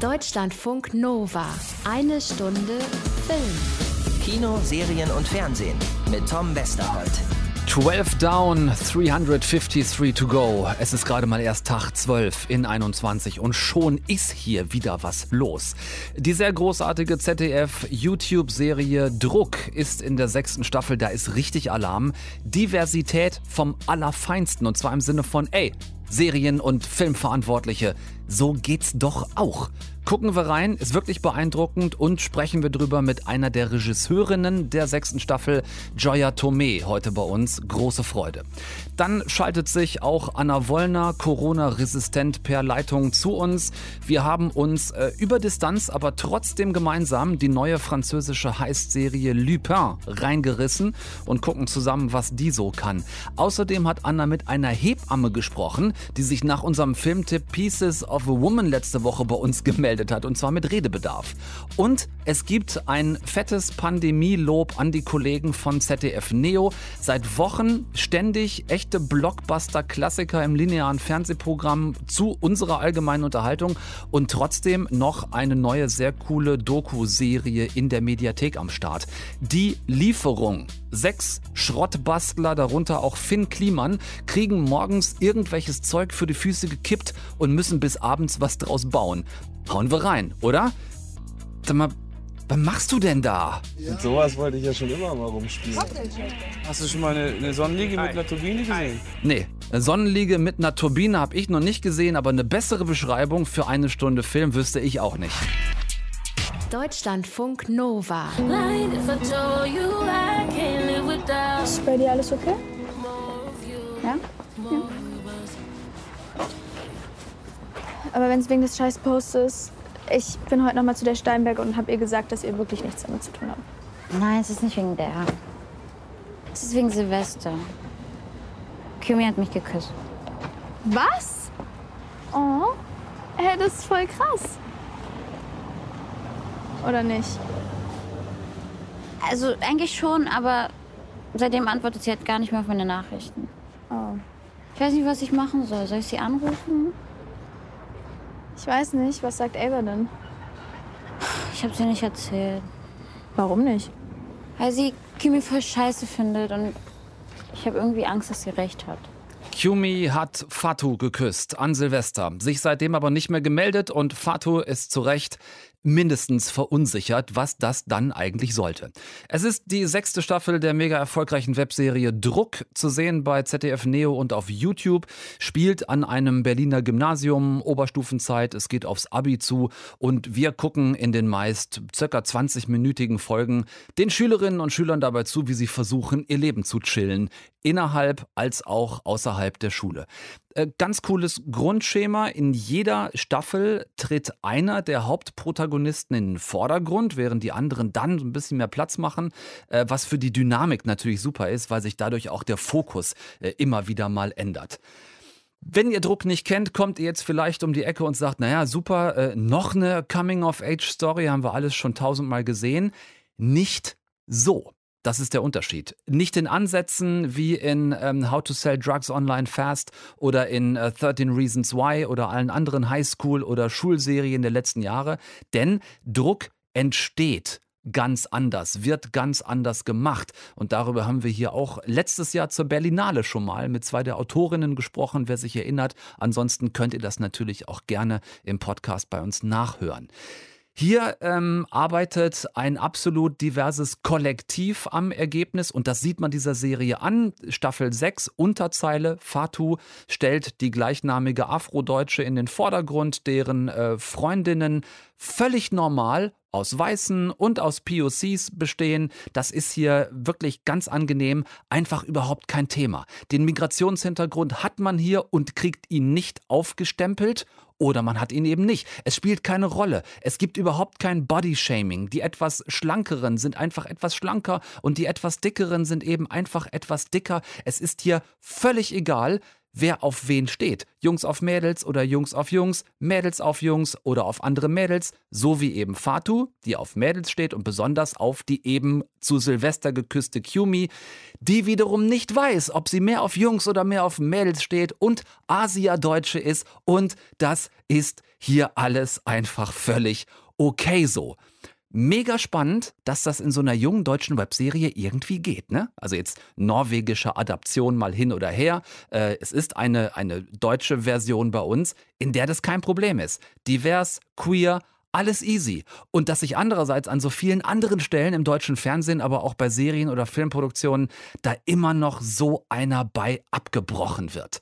Deutschlandfunk Nova. Eine Stunde Film. Kino, Serien und Fernsehen mit Tom Westerholt. 12 down, 353 to go. Es ist gerade mal erst Tag 12 in 21 und schon ist hier wieder was los. Die sehr großartige ZDF-YouTube-Serie Druck ist in der sechsten Staffel, da ist richtig Alarm. Diversität vom Allerfeinsten und zwar im Sinne von, ey, Serien- und Filmverantwortliche, so geht's doch auch. Gucken wir rein, ist wirklich beeindruckend und sprechen wir drüber mit einer der Regisseurinnen der sechsten Staffel, Joya Tomei, heute bei uns. Große Freude. Dann schaltet sich auch Anna Wollner, Corona-resistent per Leitung zu uns. Wir haben uns äh, über Distanz, aber trotzdem gemeinsam die neue französische Heist-Serie Lupin reingerissen und gucken zusammen, was die so kann. Außerdem hat Anna mit einer Hebamme gesprochen, die sich nach unserem Filmtipp Pieces of a Woman letzte Woche bei uns gemeldet hat und zwar mit Redebedarf. Und es gibt ein fettes Pandemielob an die Kollegen von ZDF Neo. Seit Wochen ständig echte Blockbuster-Klassiker im linearen Fernsehprogramm zu unserer allgemeinen Unterhaltung und trotzdem noch eine neue sehr coole Doku-Serie in der Mediathek am Start. Die Lieferung. Sechs Schrottbastler, darunter auch Finn Kliman, kriegen morgens irgendwelches Zeug für die Füße gekippt und müssen bis abends was draus bauen. Hauen wir rein, oder? Sag mal, was machst du denn da? Mit sowas wollte ich ja schon immer mal rumspielen. Hast du schon mal eine, eine Sonnenliege mit einer Turbine gesehen? Nee, eine Sonnenliege mit einer Turbine habe ich noch nicht gesehen, aber eine bessere Beschreibung für eine Stunde Film wüsste ich auch nicht. Deutschlandfunk Nova. Ist bei dir alles okay? Aber wenn es wegen des scheiß Posts ist, ich bin heute noch mal zu der Steinberg und habe ihr gesagt, dass ihr wirklich nichts damit zu tun habt. Nein, es ist nicht wegen der. Es ist wegen Silvester. Kumi hat mich geküsst. Was? Oh, hey, das ist voll krass. Oder nicht? Also eigentlich schon, aber seitdem antwortet sie halt gar nicht mehr auf meine Nachrichten. Oh. Ich weiß nicht, was ich machen soll. Soll ich sie anrufen? Ich weiß nicht, was sagt Ava denn? Ich habe sie nicht erzählt. Warum nicht? Weil sie Kimi voll scheiße findet und ich habe irgendwie Angst, dass sie recht hat. Kumi hat Fatu geküsst an Silvester, sich seitdem aber nicht mehr gemeldet und Fatu ist zu Recht mindestens verunsichert, was das dann eigentlich sollte. Es ist die sechste Staffel der mega erfolgreichen Webserie Druck zu sehen bei ZDF Neo und auf YouTube, spielt an einem Berliner Gymnasium, Oberstufenzeit, es geht aufs Abi zu. Und wir gucken in den meist circa 20-minütigen Folgen den Schülerinnen und Schülern dabei zu, wie sie versuchen, ihr Leben zu chillen, innerhalb als auch außerhalb der Schule. Äh, ganz cooles Grundschema. In jeder Staffel tritt einer der Hauptprotagonisten in den Vordergrund, während die anderen dann ein bisschen mehr Platz machen, äh, was für die Dynamik natürlich super ist, weil sich dadurch auch der Fokus äh, immer wieder mal ändert. Wenn ihr Druck nicht kennt, kommt ihr jetzt vielleicht um die Ecke und sagt, naja, super, noch eine Coming-of-Age-Story, haben wir alles schon tausendmal gesehen. Nicht so. Das ist der Unterschied. Nicht in Ansätzen wie in ähm, How to Sell Drugs Online Fast oder in äh, 13 Reasons Why oder allen anderen Highschool- oder Schulserien der letzten Jahre. Denn Druck entsteht ganz anders, wird ganz anders gemacht. Und darüber haben wir hier auch letztes Jahr zur Berlinale schon mal mit zwei der Autorinnen gesprochen, wer sich erinnert. Ansonsten könnt ihr das natürlich auch gerne im Podcast bei uns nachhören. Hier ähm, arbeitet ein absolut diverses Kollektiv am Ergebnis und das sieht man dieser Serie an. Staffel 6, Unterzeile, Fatu stellt die gleichnamige Afrodeutsche in den Vordergrund, deren äh, Freundinnen völlig normal aus Weißen und aus POCs bestehen. Das ist hier wirklich ganz angenehm, einfach überhaupt kein Thema. Den Migrationshintergrund hat man hier und kriegt ihn nicht aufgestempelt oder man hat ihn eben nicht. Es spielt keine Rolle. Es gibt überhaupt kein Body-Shaming. Die etwas schlankeren sind einfach etwas schlanker und die etwas dickeren sind eben einfach etwas dicker. Es ist hier völlig egal. Wer auf wen steht. Jungs auf Mädels oder Jungs auf Jungs, Mädels auf Jungs oder auf andere Mädels, so wie eben Fatu, die auf Mädels steht und besonders auf die eben zu Silvester geküsste Kumi, die wiederum nicht weiß, ob sie mehr auf Jungs oder mehr auf Mädels steht und Asia-Deutsche ist und das ist hier alles einfach völlig okay so. Mega spannend, dass das in so einer jungen deutschen Webserie irgendwie geht. Ne? Also jetzt norwegische Adaption mal hin oder her. Äh, es ist eine, eine deutsche Version bei uns, in der das kein Problem ist. Divers, queer, alles easy. Und dass sich andererseits an so vielen anderen Stellen im deutschen Fernsehen, aber auch bei Serien oder Filmproduktionen, da immer noch so einer bei abgebrochen wird.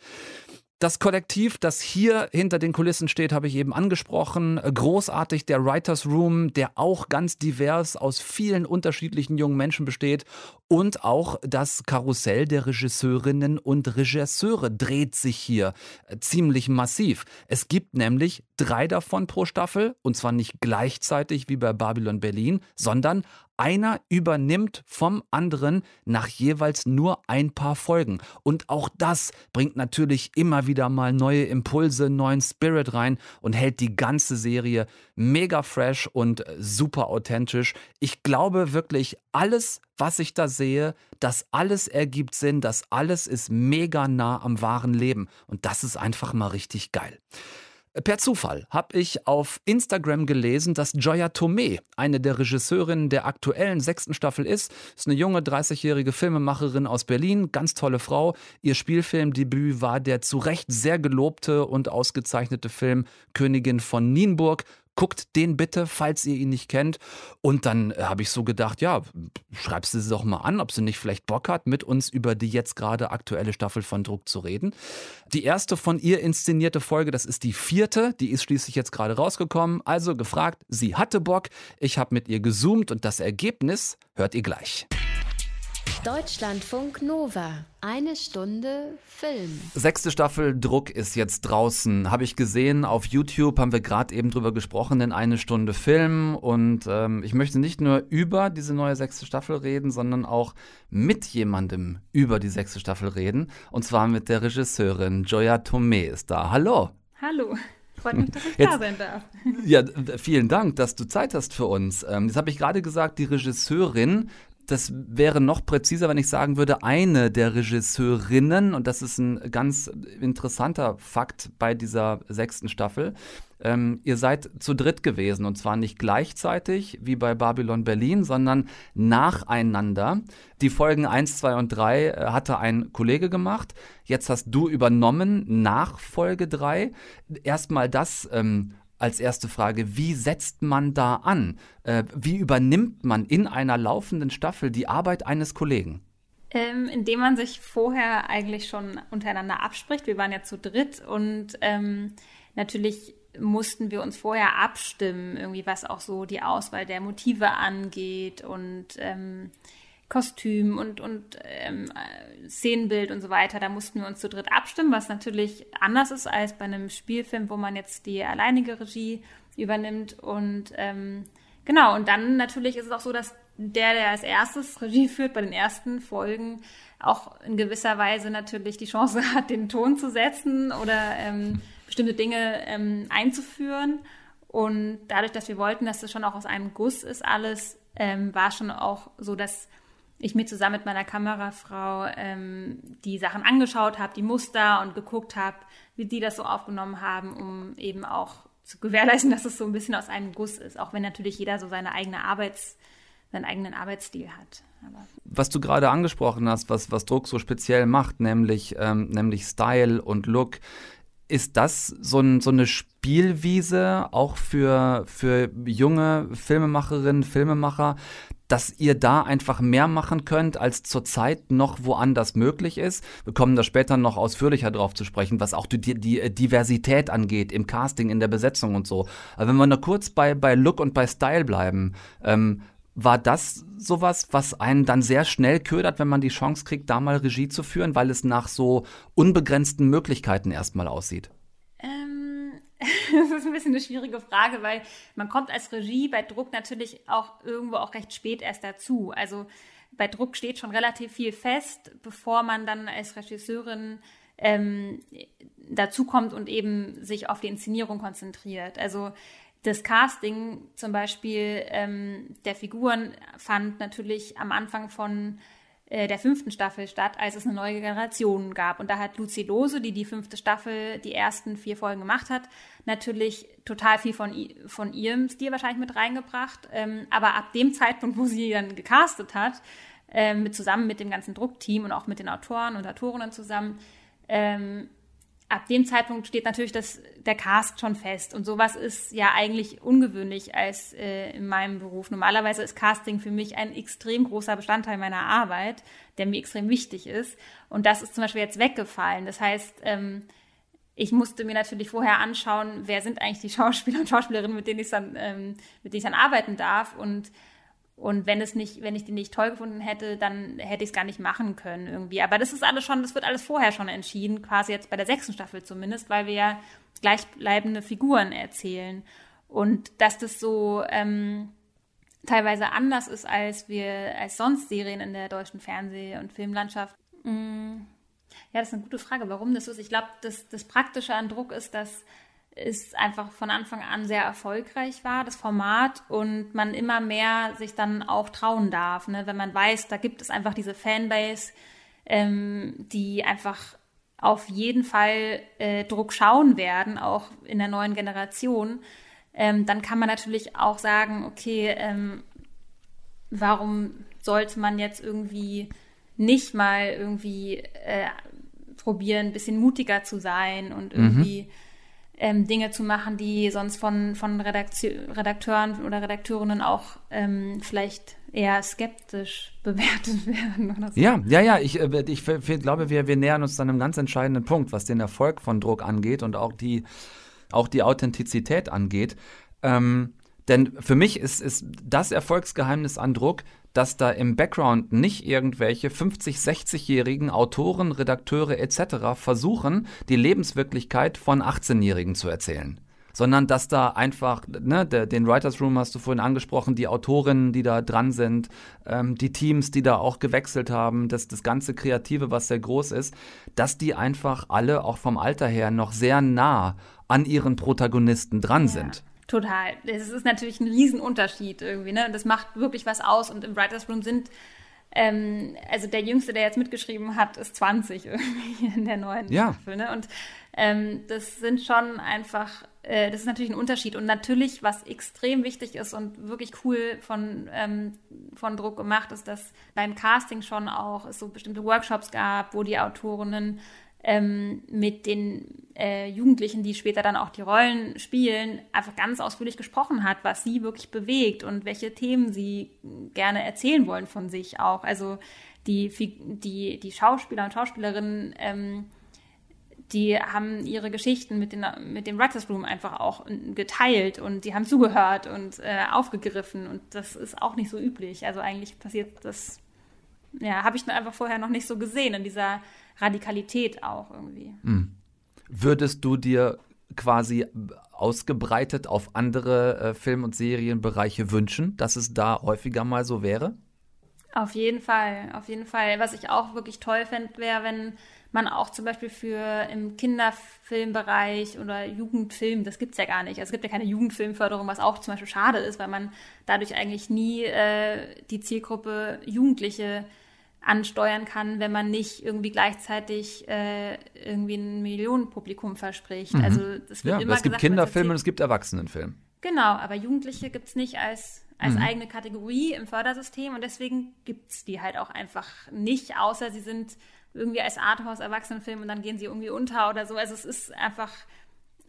Das Kollektiv, das hier hinter den Kulissen steht, habe ich eben angesprochen. Großartig der Writers Room, der auch ganz divers aus vielen unterschiedlichen jungen Menschen besteht. Und auch das Karussell der Regisseurinnen und Regisseure dreht sich hier äh, ziemlich massiv. Es gibt nämlich drei davon pro Staffel. Und zwar nicht gleichzeitig wie bei Babylon Berlin, sondern einer übernimmt vom anderen nach jeweils nur ein paar Folgen. Und auch das bringt natürlich immer wieder mal neue Impulse, neuen Spirit rein und hält die ganze Serie mega fresh und super authentisch. Ich glaube wirklich, alles, was ich da sehe, das alles ergibt Sinn, das alles ist mega nah am wahren Leben. Und das ist einfach mal richtig geil. Per Zufall habe ich auf Instagram gelesen, dass Joya Tome eine der Regisseurinnen der aktuellen sechsten Staffel ist. Ist eine junge 30-jährige Filmemacherin aus Berlin, ganz tolle Frau. Ihr Spielfilmdebüt war der zu Recht sehr gelobte und ausgezeichnete Film Königin von Nienburg guckt den bitte, falls ihr ihn nicht kennt. Und dann äh, habe ich so gedacht, ja, schreibst du sie doch mal an, ob sie nicht vielleicht Bock hat, mit uns über die jetzt gerade aktuelle Staffel von Druck zu reden. Die erste von ihr inszenierte Folge, das ist die vierte, die ist schließlich jetzt gerade rausgekommen. Also gefragt, sie hatte Bock, ich habe mit ihr gezoomt und das Ergebnis hört ihr gleich. Deutschlandfunk Nova. Eine Stunde Film. Sechste Staffel Druck ist jetzt draußen. Habe ich gesehen. Auf YouTube haben wir gerade eben drüber gesprochen in eine Stunde Film. Und ähm, ich möchte nicht nur über diese neue sechste Staffel reden, sondern auch mit jemandem über die sechste Staffel reden. Und zwar mit der Regisseurin Joya Tome ist da. Hallo. Hallo. Freut mich, dass ich jetzt, da sein darf. Ja, vielen Dank, dass du Zeit hast für uns. Ähm, jetzt habe ich gerade gesagt, die Regisseurin das wäre noch präziser, wenn ich sagen würde, eine der Regisseurinnen, und das ist ein ganz interessanter Fakt bei dieser sechsten Staffel. Ähm, ihr seid zu dritt gewesen und zwar nicht gleichzeitig wie bei Babylon Berlin, sondern nacheinander. Die Folgen 1, 2 und 3 äh, hatte ein Kollege gemacht. Jetzt hast du übernommen nach Folge 3. Erstmal das, ähm, als erste Frage, wie setzt man da an? Äh, wie übernimmt man in einer laufenden Staffel die Arbeit eines Kollegen? Ähm, indem man sich vorher eigentlich schon untereinander abspricht. Wir waren ja zu dritt und ähm, natürlich mussten wir uns vorher abstimmen, irgendwie was auch so die Auswahl der Motive angeht und ähm, Kostüm und, und ähm, Szenenbild und so weiter. Da mussten wir uns zu dritt abstimmen, was natürlich anders ist als bei einem Spielfilm, wo man jetzt die alleinige Regie übernimmt. Und ähm, genau, und dann natürlich ist es auch so, dass der, der als erstes Regie führt bei den ersten Folgen, auch in gewisser Weise natürlich die Chance hat, den Ton zu setzen oder ähm, bestimmte Dinge ähm, einzuführen. Und dadurch, dass wir wollten, dass es schon auch aus einem Guss ist, alles, ähm, war schon auch so, dass ich mir zusammen mit meiner Kamerafrau ähm, die Sachen angeschaut habe, die Muster und geguckt habe, wie die das so aufgenommen haben, um eben auch zu gewährleisten, dass es so ein bisschen aus einem Guss ist, auch wenn natürlich jeder so seine eigene Arbeits, seinen eigenen Arbeitsstil hat. Aber was du gerade angesprochen hast, was, was Druck so speziell macht, nämlich, ähm, nämlich Style und Look, ist das so, ein, so eine Spielwiese auch für, für junge Filmemacherinnen, Filmemacher, dass ihr da einfach mehr machen könnt, als zurzeit noch woanders möglich ist. Wir kommen da später noch ausführlicher drauf zu sprechen, was auch die, die Diversität angeht, im Casting, in der Besetzung und so. Aber wenn wir nur kurz bei, bei Look und bei Style bleiben, ähm, war das sowas, was einen dann sehr schnell ködert, wenn man die Chance kriegt, da mal Regie zu führen, weil es nach so unbegrenzten Möglichkeiten erstmal aussieht? das ist ein bisschen eine schwierige Frage, weil man kommt als Regie bei Druck natürlich auch irgendwo auch recht spät erst dazu. Also bei Druck steht schon relativ viel fest, bevor man dann als Regisseurin ähm, dazukommt und eben sich auf die Inszenierung konzentriert. Also das Casting zum Beispiel ähm, der Figuren fand natürlich am Anfang von der fünften Staffel statt, als es eine neue Generation gab. Und da hat Lucy Lose, die die fünfte Staffel, die ersten vier Folgen gemacht hat, natürlich total viel von, von ihrem Stil wahrscheinlich mit reingebracht. Ähm, aber ab dem Zeitpunkt, wo sie dann gecastet hat, äh, mit, zusammen mit dem ganzen Druckteam und auch mit den Autoren und Autorinnen zusammen, ähm, ab dem Zeitpunkt steht natürlich das, der Cast schon fest. Und sowas ist ja eigentlich ungewöhnlich als äh, in meinem Beruf. Normalerweise ist Casting für mich ein extrem großer Bestandteil meiner Arbeit, der mir extrem wichtig ist. Und das ist zum Beispiel jetzt weggefallen. Das heißt, ähm, ich musste mir natürlich vorher anschauen, wer sind eigentlich die Schauspieler und Schauspielerinnen, mit denen ich dann, ähm, mit denen ich dann arbeiten darf. Und und wenn es nicht, wenn ich die nicht toll gefunden hätte, dann hätte ich es gar nicht machen können irgendwie. Aber das ist alles schon, das wird alles vorher schon entschieden, quasi jetzt bei der sechsten Staffel zumindest, weil wir ja gleichbleibende Figuren erzählen. Und dass das so ähm, teilweise anders ist, als wir, als sonst Serien in der deutschen Fernseh- und Filmlandschaft. Mm, ja, das ist eine gute Frage, warum das so ist. Ich glaube, das, das Praktische an Druck ist, dass es einfach von Anfang an sehr erfolgreich war, das Format, und man immer mehr sich dann auch trauen darf, ne? wenn man weiß, da gibt es einfach diese Fanbase, ähm, die einfach auf jeden Fall äh, Druck schauen werden, auch in der neuen Generation, ähm, dann kann man natürlich auch sagen, okay, ähm, warum sollte man jetzt irgendwie nicht mal irgendwie äh, probieren, ein bisschen mutiger zu sein und mhm. irgendwie mhm ähm, Dinge zu machen, die sonst von, von Redakteuren oder Redakteurinnen auch ähm, vielleicht eher skeptisch bewertet werden. Oder so. Ja, ja, ja. Ich, äh, ich, ich glaube, wir, wir nähern uns dann einem ganz entscheidenden Punkt, was den Erfolg von Druck angeht und auch die, auch die Authentizität angeht. Ähm, denn für mich ist, ist das Erfolgsgeheimnis an Druck, dass da im Background nicht irgendwelche 50, 60-jährigen Autoren, Redakteure etc. versuchen, die Lebenswirklichkeit von 18-Jährigen zu erzählen sondern dass da einfach, ne, den Writers Room hast du vorhin angesprochen, die Autorinnen, die da dran sind, ähm, die Teams, die da auch gewechselt haben, das, das ganze Kreative, was sehr groß ist, dass die einfach alle auch vom Alter her noch sehr nah an ihren Protagonisten dran ja. sind. Total. Das ist natürlich ein Riesenunterschied irgendwie, ne? Das macht wirklich was aus. Und im Writers Room sind, ähm, also der Jüngste, der jetzt mitgeschrieben hat, ist 20 irgendwie in der neuen ja. Staffel, ne? Und ähm, das sind schon einfach, äh, das ist natürlich ein Unterschied. Und natürlich, was extrem wichtig ist und wirklich cool von, ähm, von Druck gemacht, ist, dass beim Casting schon auch es so bestimmte Workshops gab, wo die Autorinnen ähm, mit den äh, Jugendlichen, die später dann auch die Rollen spielen, einfach ganz ausführlich gesprochen hat, was sie wirklich bewegt und welche Themen sie gerne erzählen wollen von sich auch. Also die, die, die Schauspieler und Schauspielerinnen, ähm, die haben ihre Geschichten mit, den, mit dem Writers Room einfach auch geteilt und die haben zugehört und äh, aufgegriffen und das ist auch nicht so üblich. Also eigentlich passiert das, ja, habe ich einfach vorher noch nicht so gesehen in dieser Radikalität auch irgendwie. Mhm. Würdest du dir quasi ausgebreitet auf andere äh, Film- und Serienbereiche wünschen, dass es da häufiger mal so wäre? Auf jeden Fall, auf jeden Fall. Was ich auch wirklich toll fände, wäre, wenn man auch zum Beispiel für im Kinderfilmbereich oder Jugendfilm, das gibt es ja gar nicht. Also es gibt ja keine Jugendfilmförderung, was auch zum Beispiel schade ist, weil man dadurch eigentlich nie äh, die Zielgruppe Jugendliche ansteuern kann, wenn man nicht irgendwie gleichzeitig äh, irgendwie ein Millionenpublikum verspricht. Mhm. Also das wird ja, immer es gibt gesagt, Kinderfilme und es gibt Erwachsenenfilme. Genau, aber Jugendliche gibt es nicht als, als mhm. eigene Kategorie im Fördersystem und deswegen gibt es die halt auch einfach nicht, außer sie sind irgendwie als Arthouse Erwachsenenfilm und dann gehen sie irgendwie unter oder so. Also es ist einfach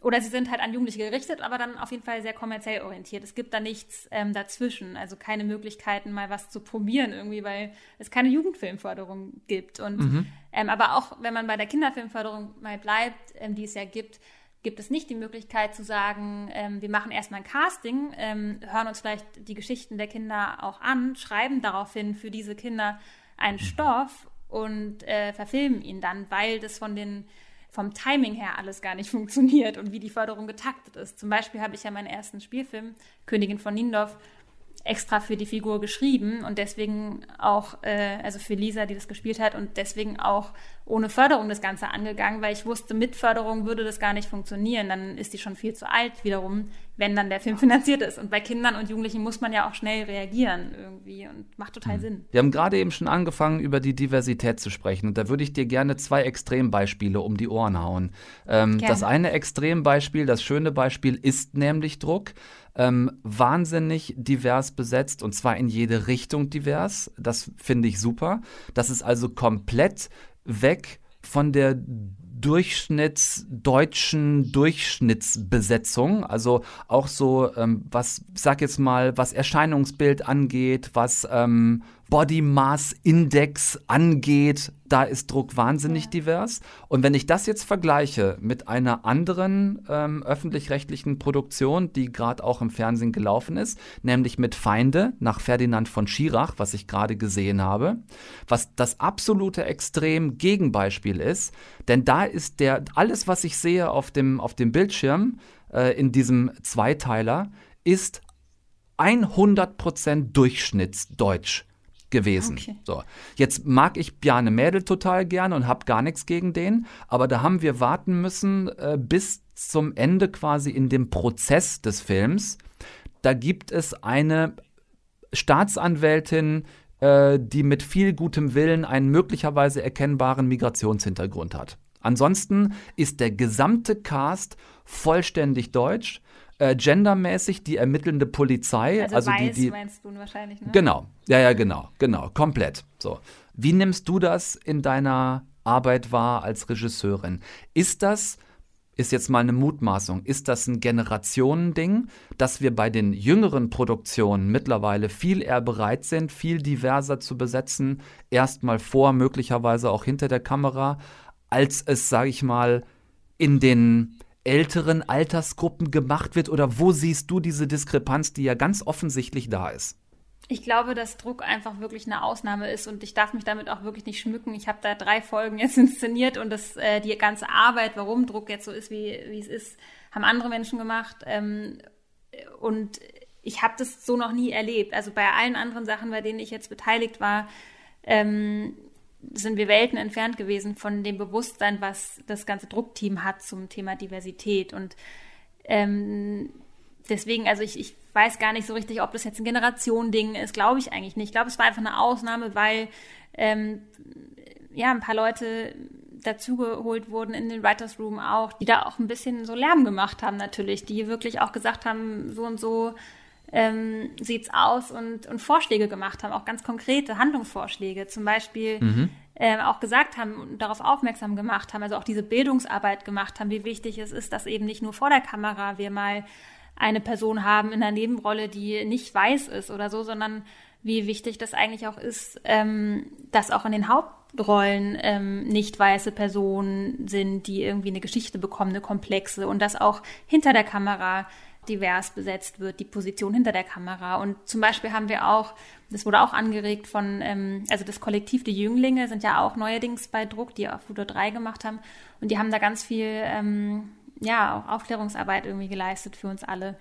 oder sie sind halt an Jugendliche gerichtet, aber dann auf jeden Fall sehr kommerziell orientiert. Es gibt da nichts ähm, dazwischen, also keine Möglichkeiten, mal was zu probieren irgendwie, weil es keine Jugendfilmförderung gibt. Und mhm. ähm, aber auch wenn man bei der Kinderfilmförderung mal bleibt, ähm, die es ja gibt, gibt es nicht die Möglichkeit zu sagen, ähm, wir machen erstmal ein Casting, ähm, hören uns vielleicht die Geschichten der Kinder auch an, schreiben daraufhin für diese Kinder einen mhm. Stoff und äh, verfilmen ihn dann, weil das von den vom Timing her alles gar nicht funktioniert und wie die Förderung getaktet ist. Zum Beispiel habe ich ja meinen ersten Spielfilm, Königin von Niendorf, extra für die Figur geschrieben und deswegen auch, äh, also für Lisa, die das gespielt hat und deswegen auch ohne Förderung das Ganze angegangen, weil ich wusste, mit Förderung würde das gar nicht funktionieren. Dann ist die schon viel zu alt wiederum, wenn dann der Film finanziert ist. Und bei Kindern und Jugendlichen muss man ja auch schnell reagieren irgendwie und macht total mhm. Sinn. Wir haben gerade eben schon angefangen, über die Diversität zu sprechen und da würde ich dir gerne zwei Extrembeispiele um die Ohren hauen. Ähm, das eine Extrembeispiel, das schöne Beispiel ist nämlich Druck ähm, wahnsinnig divers besetzt und zwar in jede Richtung divers. Das finde ich super. Das ist also komplett weg von der durchschnittsdeutschen Durchschnittsbesetzung, also auch so, ähm, was, sag jetzt mal, was Erscheinungsbild angeht, was ähm, Body Mass Index angeht, da ist Druck wahnsinnig ja. divers. Und wenn ich das jetzt vergleiche mit einer anderen ähm, öffentlich-rechtlichen Produktion, die gerade auch im Fernsehen gelaufen ist, nämlich mit Feinde nach Ferdinand von Schirach, was ich gerade gesehen habe, was das absolute Extrem Gegenbeispiel ist, denn da ist der alles, was ich sehe auf dem auf dem Bildschirm äh, in diesem Zweiteiler, ist 100% Durchschnittsdeutsch gewesen. Okay. So, jetzt mag ich Bjarne Mädel total gern und habe gar nichts gegen den, aber da haben wir warten müssen äh, bis zum Ende quasi in dem Prozess des Films. Da gibt es eine Staatsanwältin, äh, die mit viel gutem Willen einen möglicherweise erkennbaren Migrationshintergrund hat. Ansonsten ist der gesamte Cast vollständig deutsch äh, gendermäßig die ermittelnde Polizei. Also, also weiß, die, die, meinst du wahrscheinlich, ne? Genau, ja, ja, genau, genau, komplett. So. Wie nimmst du das in deiner Arbeit wahr als Regisseurin? Ist das, ist jetzt mal eine Mutmaßung, ist das ein Generationending, dass wir bei den jüngeren Produktionen mittlerweile viel eher bereit sind, viel diverser zu besetzen, erstmal vor, möglicherweise auch hinter der Kamera, als es, sage ich mal, in den älteren Altersgruppen gemacht wird? Oder wo siehst du diese Diskrepanz, die ja ganz offensichtlich da ist? Ich glaube, dass Druck einfach wirklich eine Ausnahme ist und ich darf mich damit auch wirklich nicht schmücken. Ich habe da drei Folgen jetzt inszeniert und das, äh, die ganze Arbeit, warum Druck jetzt so ist, wie, wie es ist, haben andere Menschen gemacht. Ähm, und ich habe das so noch nie erlebt. Also bei allen anderen Sachen, bei denen ich jetzt beteiligt war, ähm, sind wir Welten entfernt gewesen von dem Bewusstsein, was das ganze Druckteam hat zum Thema Diversität. Und ähm, deswegen, also ich, ich weiß gar nicht so richtig, ob das jetzt ein Generationending ist, glaube ich eigentlich nicht. Ich glaube, es war einfach eine Ausnahme, weil ähm, ja ein paar Leute dazugeholt wurden in den Writers Room auch, die da auch ein bisschen so Lärm gemacht haben natürlich, die wirklich auch gesagt haben, so und so ähm, sieht's aus und, und Vorschläge gemacht haben, auch ganz konkrete Handlungsvorschläge, zum Beispiel mhm. äh, auch gesagt haben und darauf aufmerksam gemacht haben, also auch diese Bildungsarbeit gemacht haben, wie wichtig es ist, dass eben nicht nur vor der Kamera wir mal eine Person haben in einer Nebenrolle, die nicht weiß ist oder so, sondern wie wichtig das eigentlich auch ist, ähm, dass auch in den Hauptrollen ähm, nicht weiße Personen sind, die irgendwie eine Geschichte bekommen, eine komplexe und dass auch hinter der Kamera divers besetzt wird, die Position hinter der Kamera. Und zum Beispiel haben wir auch, das wurde auch angeregt von, ähm, also das Kollektiv Die Jünglinge sind ja auch neuerdings bei Druck, die auf Fudo 3 gemacht haben. Und die haben da ganz viel, ähm, ja, auch Aufklärungsarbeit irgendwie geleistet für uns alle.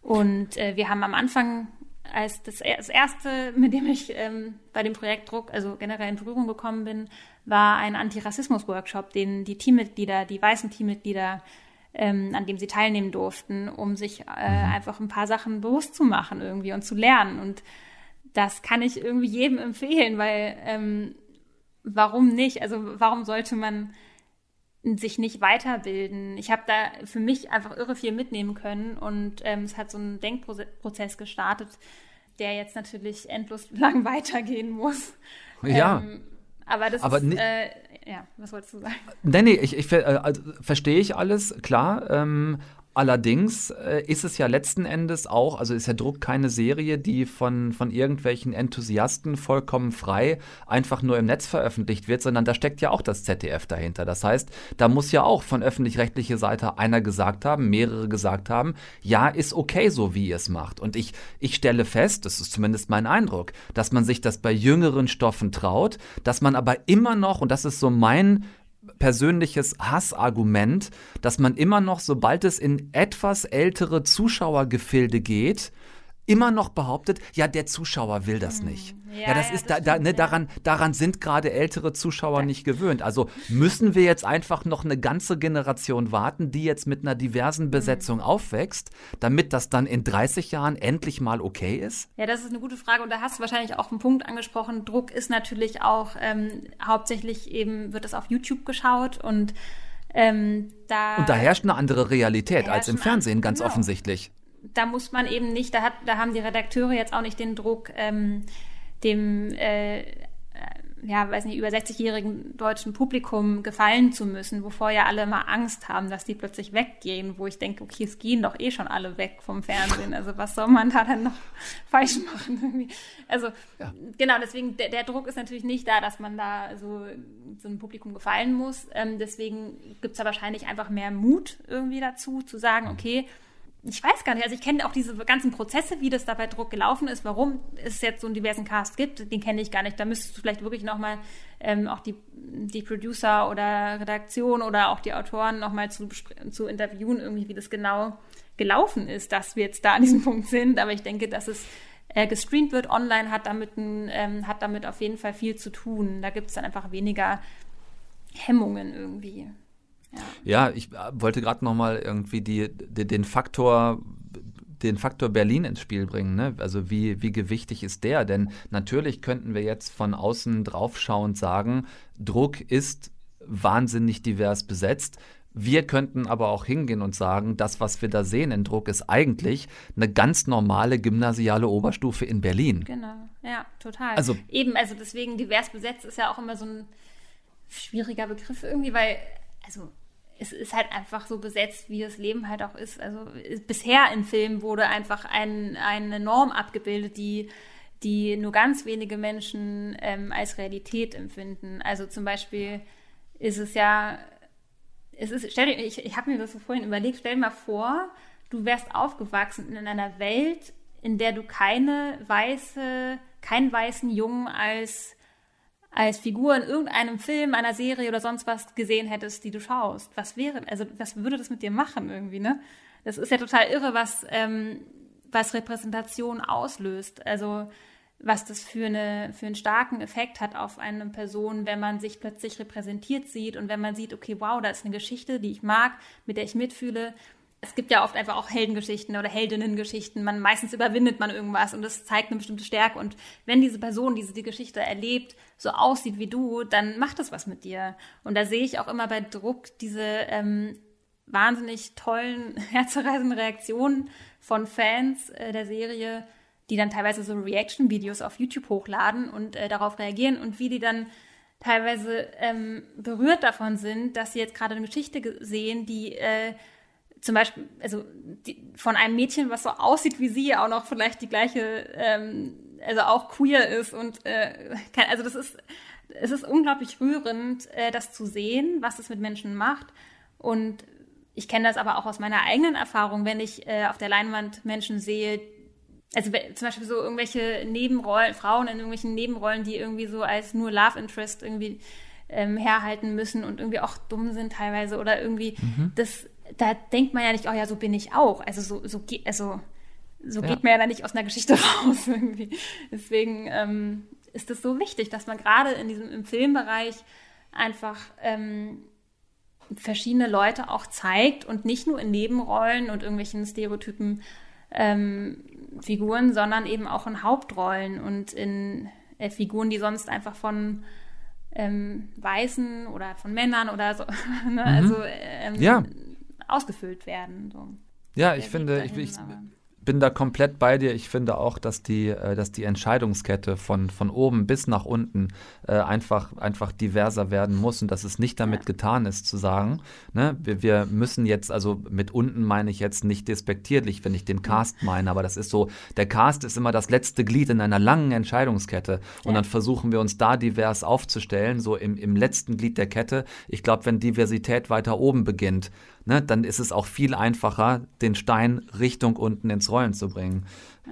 Und äh, wir haben am Anfang als das, das erste, mit dem ich ähm, bei dem Projekt Druck, also generell in Berührung gekommen bin, war ein Antirassismus-Workshop, den die Teammitglieder, die weißen Teammitglieder ähm, an dem sie teilnehmen durften, um sich äh, mhm. einfach ein paar Sachen bewusst zu machen irgendwie und zu lernen. Und das kann ich irgendwie jedem empfehlen, weil ähm, warum nicht? Also warum sollte man sich nicht weiterbilden? Ich habe da für mich einfach irre viel mitnehmen können und ähm, es hat so einen Denkprozess gestartet, der jetzt natürlich endlos lang weitergehen muss. Ja. Ähm, aber das aber ist, äh, ja, was wolltest du sagen? Nee, nee, ich, ich äh, also, verstehe ich alles, klar. Ähm, Allerdings äh, ist es ja letzten Endes auch, also ist der Druck keine Serie, die von, von irgendwelchen Enthusiasten vollkommen frei einfach nur im Netz veröffentlicht wird, sondern da steckt ja auch das ZDF dahinter. Das heißt, da muss ja auch von öffentlich-rechtlicher Seite einer gesagt haben, mehrere gesagt haben, ja, ist okay so, wie ihr es macht. Und ich, ich stelle fest, das ist zumindest mein Eindruck, dass man sich das bei jüngeren Stoffen traut, dass man aber immer noch, und das ist so mein persönliches Hassargument, dass man immer noch, sobald es in etwas ältere Zuschauergefilde geht, immer noch behauptet, ja, der Zuschauer will das nicht. Ja, Ja, das ja, ist das da, da, ne, daran, daran sind gerade ältere Zuschauer nicht gewöhnt. Also müssen wir jetzt einfach noch eine ganze Generation warten, die jetzt mit einer Mhm. diversen Besetzung aufwächst, damit das dann in 30 Jahren endlich mal okay ist? Ja, das ist eine gute Frage und da hast du wahrscheinlich auch einen Punkt angesprochen. Druck ist natürlich auch ähm, hauptsächlich eben wird es auf YouTube geschaut und ähm, da Und da herrscht eine andere Realität als im Fernsehen, an- ganz genau. offensichtlich. Da muss man eben nicht, da hat, da haben die Redakteure jetzt auch nicht den Druck, ähm, dem äh, ja, weiß nicht, über 60-jährigen deutschen Publikum gefallen zu müssen, wovor ja alle immer Angst haben, dass die plötzlich weggehen, wo ich denke, okay, es gehen doch eh schon alle weg vom Fernsehen. Also was soll man da dann noch falsch machen? Irgendwie? Also genau, deswegen, der, der Druck ist natürlich nicht da, dass man da so, so einem Publikum gefallen muss. Ähm, deswegen gibt es da wahrscheinlich einfach mehr Mut irgendwie dazu, zu sagen, okay, ich weiß gar nicht, also ich kenne auch diese ganzen Prozesse, wie das da bei Druck gelaufen ist, warum es jetzt so einen diversen Cast gibt, den kenne ich gar nicht. Da müsstest du vielleicht wirklich nochmal ähm, auch die, die Producer oder Redaktion oder auch die Autoren nochmal zu, zu interviewen, irgendwie, wie das genau gelaufen ist, dass wir jetzt da an diesem Punkt sind. Aber ich denke, dass es äh, gestreamt wird online, hat damit, ein, ähm, hat damit auf jeden Fall viel zu tun. Da gibt es dann einfach weniger Hemmungen irgendwie. Ja, ich äh, wollte gerade noch mal irgendwie die, die, den Faktor den Faktor Berlin ins Spiel bringen. Ne? Also wie, wie gewichtig ist der? Denn natürlich könnten wir jetzt von außen draufschauend sagen, Druck ist wahnsinnig divers besetzt. Wir könnten aber auch hingehen und sagen, das, was wir da sehen in Druck, ist eigentlich eine ganz normale gymnasiale Oberstufe in Berlin. Genau, ja, total. Also- eben, also deswegen divers besetzt ist ja auch immer so ein schwieriger Begriff irgendwie, weil also es ist halt einfach so besetzt, wie das Leben halt auch ist. Also bisher in Filmen wurde einfach ein, eine Norm abgebildet, die die nur ganz wenige Menschen ähm, als Realität empfinden. Also zum Beispiel ist es ja es ist, stell dir, ich, ich habe mir das so vorhin überlegt, stell dir mal vor, du wärst aufgewachsen in einer Welt, in der du keine weiße, keinen weißen Jungen als, als Figur in irgendeinem Film, einer Serie oder sonst was gesehen hättest, die du schaust. Was wäre, also was würde das mit dir machen irgendwie, ne? Das ist ja total irre, was, ähm, was Repräsentation auslöst. Also was das für, eine, für einen starken Effekt hat auf eine Person, wenn man sich plötzlich repräsentiert sieht und wenn man sieht, okay, wow, da ist eine Geschichte, die ich mag, mit der ich mitfühle. Es gibt ja oft einfach auch Heldengeschichten oder Heldinnengeschichten. Man meistens überwindet man irgendwas und das zeigt eine bestimmte Stärke. Und wenn diese Person, die die Geschichte erlebt, so aussieht wie du, dann macht das was mit dir. Und da sehe ich auch immer bei Druck diese ähm, wahnsinnig tollen, herzerreißenden Reaktionen von Fans äh, der Serie, die dann teilweise so Reaction-Videos auf YouTube hochladen und äh, darauf reagieren und wie die dann teilweise ähm, berührt davon sind, dass sie jetzt gerade eine Geschichte ge- sehen, die äh, zum Beispiel, also die, von einem Mädchen, was so aussieht wie sie, auch noch vielleicht die gleiche, ähm, also auch queer ist und äh, kein, also das ist, es ist unglaublich rührend, äh, das zu sehen, was es mit Menschen macht. Und ich kenne das aber auch aus meiner eigenen Erfahrung, wenn ich äh, auf der Leinwand Menschen sehe, also zum Beispiel so irgendwelche Nebenrollen, Frauen in irgendwelchen Nebenrollen, die irgendwie so als nur Love Interest irgendwie ähm, herhalten müssen und irgendwie auch dumm sind teilweise oder irgendwie das, da denkt man ja nicht, oh ja, so bin ich auch. Also so, so geht, also so Ja. geht man ja dann nicht aus einer Geschichte raus irgendwie. Deswegen ähm, ist es so wichtig, dass man gerade in diesem im Filmbereich einfach ähm, verschiedene Leute auch zeigt und nicht nur in Nebenrollen und irgendwelchen Stereotypen ähm, Figuren, sondern eben auch in Hauptrollen und in äh, Figuren, die sonst einfach von ähm, Weißen oder von Männern oder so, ne, also ähm, Ja. Ausgefüllt werden. So. Ja, ich finde, ich, dahin, ich aber- bin da komplett bei dir. Ich finde auch, dass die, äh, dass die Entscheidungskette von, von oben bis nach unten äh, einfach, einfach diverser werden muss und dass es nicht damit getan ist, zu sagen, ne, wir, wir müssen jetzt, also mit unten meine ich jetzt nicht despektierlich, wenn ich den Cast meine, aber das ist so, der Cast ist immer das letzte Glied in einer langen Entscheidungskette und Ja. dann versuchen wir uns da divers aufzustellen, so im, im letzten Glied der Kette. Ich glaube, wenn Diversität weiter oben beginnt, ne, dann ist es auch viel einfacher, den Stein Richtung unten ins Rollen zu bringen.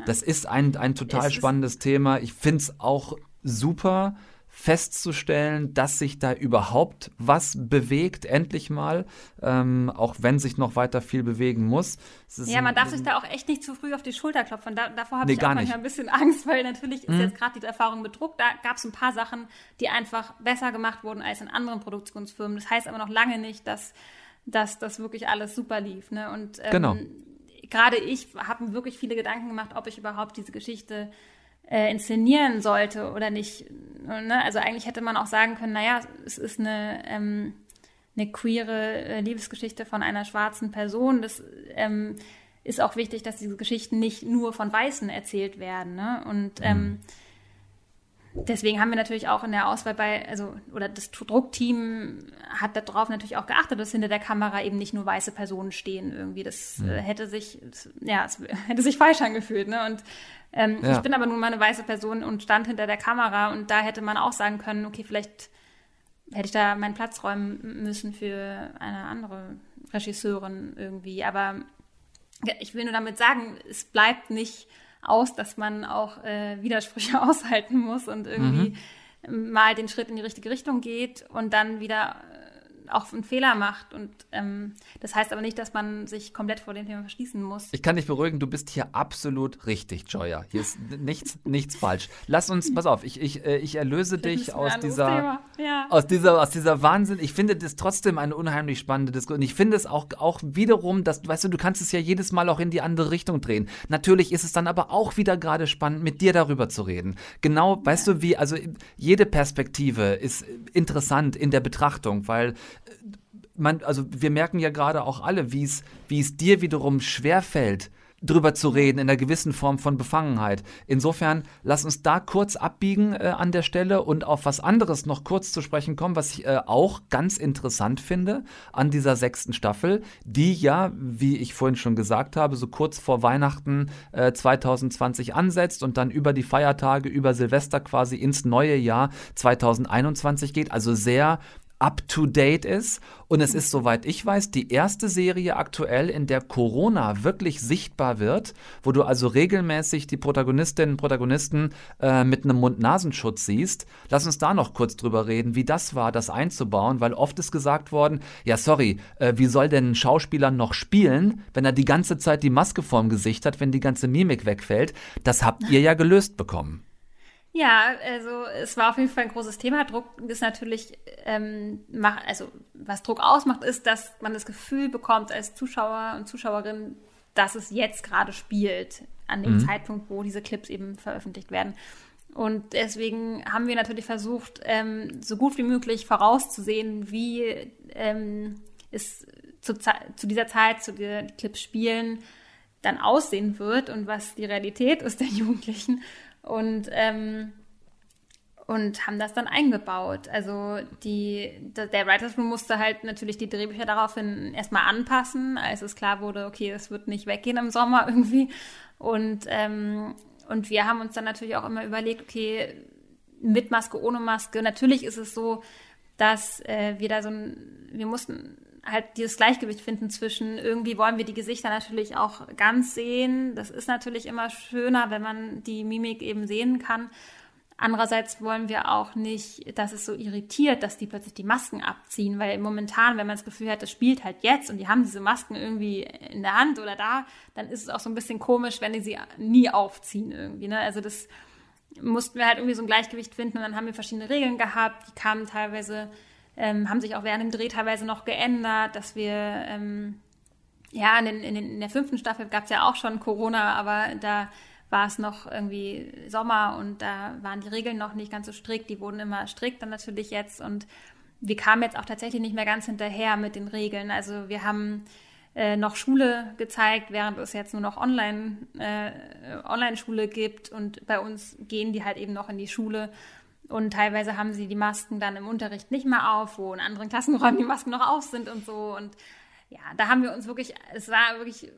Das ist ein, ein total Es spannendes Thema. Ich finde es auch super, festzustellen, dass sich da überhaupt was bewegt, endlich mal, ähm, auch wenn sich noch weiter viel bewegen muss. Ja, man darf sich da auch echt nicht zu früh auf die Schulter klopfen. Da, davor habe Nee, ich auch manchmal ein bisschen Angst, weil natürlich ist Mhm. jetzt gerade die Erfahrung mit Druck, da gab es ein paar Sachen, die einfach besser gemacht wurden als in anderen Produktionsfirmen. Das heißt aber noch lange nicht, dass, dass das wirklich alles super lief. Ne? Und ähm, Genau. gerade ich habe wirklich viele Gedanken gemacht, ob ich überhaupt diese Geschichte äh, inszenieren sollte oder nicht. Ne? Also eigentlich hätte man auch sagen können, naja, es ist eine, ähm, eine queere äh, Liebesgeschichte von einer schwarzen Person. Das ähm, ist auch wichtig, dass diese Geschichten nicht nur von Weißen erzählt werden. Ne? Und ähm, deswegen haben wir natürlich auch in der Auswahl bei, also, oder das Druckteam hat darauf natürlich auch geachtet, dass hinter der Kamera eben nicht nur weiße Personen stehen irgendwie. Das äh, hätte sich, das, ja, es hätte sich falsch angefühlt, ne? Und ähm, Ja. ich bin aber nun mal eine weiße Person und stand hinter der Kamera und da hätte man auch sagen können, okay, vielleicht hätte ich da meinen Platz räumen müssen für eine andere Regisseurin irgendwie. Aber ich will nur damit sagen, es bleibt nicht aus, dass man auch äh, Widersprüche aushalten muss und irgendwie mal den Schritt in die richtige Richtung geht und dann wieder auch einen Fehler macht. Und ähm, das heißt aber nicht, dass man sich komplett vor dem Thema verschließen muss. Ich kann dich beruhigen, du bist hier absolut richtig, Joya. Hier ist nichts, nichts falsch. Lass uns, pass auf, ich, ich, äh, ich erlöse dich aus dieser. Ja. aus dieser, aus dieser Wahnsinn. Ich finde das trotzdem eine unheimlich spannende Diskussion. Ich finde es auch, auch wiederum, dass, weißt du, du kannst es ja jedes Mal auch in die andere Richtung drehen. Natürlich ist es dann aber auch wieder gerade spannend, mit dir darüber zu reden. Genau, weißt du, wie, also jede Perspektive ist interessant in der Betrachtung, weil man, also wir merken ja gerade auch alle, wie es, dir wiederum schwerfällt, drüber zu reden, in einer gewissen Form von Befangenheit. Insofern, lass uns da kurz abbiegen äh, an der Stelle und auf was anderes noch kurz zu sprechen kommen, was ich äh, auch ganz interessant finde an dieser sechsten Staffel, die ja, wie ich vorhin schon gesagt habe, so kurz vor Weihnachten äh, 2020 ansetzt und dann über die Feiertage, über Silvester quasi ins neue Jahr 2021 geht, also sehr up-to-date ist. Und es ist, soweit ich weiß, die erste Serie aktuell, in der Corona wirklich sichtbar wird, wo du also regelmäßig die Protagonistinnen und Protagonisten äh, mit einem Mund-Nasenschutz siehst. Lass uns da noch kurz drüber reden, wie das war, das einzubauen, weil oft ist gesagt worden, ja sorry, äh, wie soll denn ein Schauspieler noch spielen, wenn er die ganze Zeit die Maske vorm Gesicht hat, wenn die ganze Mimik wegfällt? Das habt ihr ja gelöst bekommen. Ja, also es war auf jeden Fall ein großes Thema. Druck ist natürlich, ähm, mach, also was Druck ausmacht, ist, dass man das Gefühl bekommt als Zuschauer und Zuschauerin, dass es jetzt gerade spielt, an dem Zeitpunkt, wo diese Clips eben veröffentlicht werden. Und deswegen haben wir natürlich versucht, ähm, so gut wie möglich vorauszusehen, wie ähm, es zu, zu dieser Zeit, zu der die Clips spielen, dann aussehen wird und was die Realität ist der Jugendlichen. Und, ähm, und haben das dann eingebaut. Also die, der Writers Room musste halt natürlich die Drehbücher daraufhin erstmal anpassen, als es klar wurde, okay, es wird nicht weggehen im Sommer irgendwie. Und, ähm, und wir haben uns dann natürlich auch immer überlegt, okay, mit Maske, ohne Maske. Natürlich ist es so, dass äh, wir da so ein, wir mussten halt dieses Gleichgewicht finden zwischen irgendwie wollen wir die Gesichter natürlich auch ganz sehen. Das ist natürlich immer schöner, wenn man die Mimik eben sehen kann. Andererseits wollen wir auch nicht, dass es so irritiert, dass die plötzlich die Masken abziehen, weil momentan, wenn man das Gefühl hat, das spielt halt jetzt und die haben diese Masken irgendwie in der Hand oder da, dann ist es auch so ein bisschen komisch, wenn die sie nie aufziehen irgendwie. Ne? Also das mussten wir halt irgendwie so ein Gleichgewicht finden und dann haben wir verschiedene Regeln gehabt, die kamen teilweise, ähm, haben sich auch während dem Dreh teilweise noch geändert, dass wir ähm, ja, in, den, in, den, in der fünften Staffel gab es ja auch schon Corona, aber da war es noch irgendwie Sommer und da waren die Regeln noch nicht ganz so strikt. Die wurden immer strikter natürlich jetzt und wir kamen jetzt auch tatsächlich nicht mehr ganz hinterher mit den Regeln. Also wir haben äh, noch Schule gezeigt, während es jetzt nur noch Online, äh, Online-Schule gibt und bei uns gehen die halt eben noch in die Schule. Und teilweise haben sie die Masken dann im Unterricht nicht mehr auf, wo in anderen Klassenräumen die Masken noch auf sind und so. Und ja, da haben wir uns wirklich, es war wirklich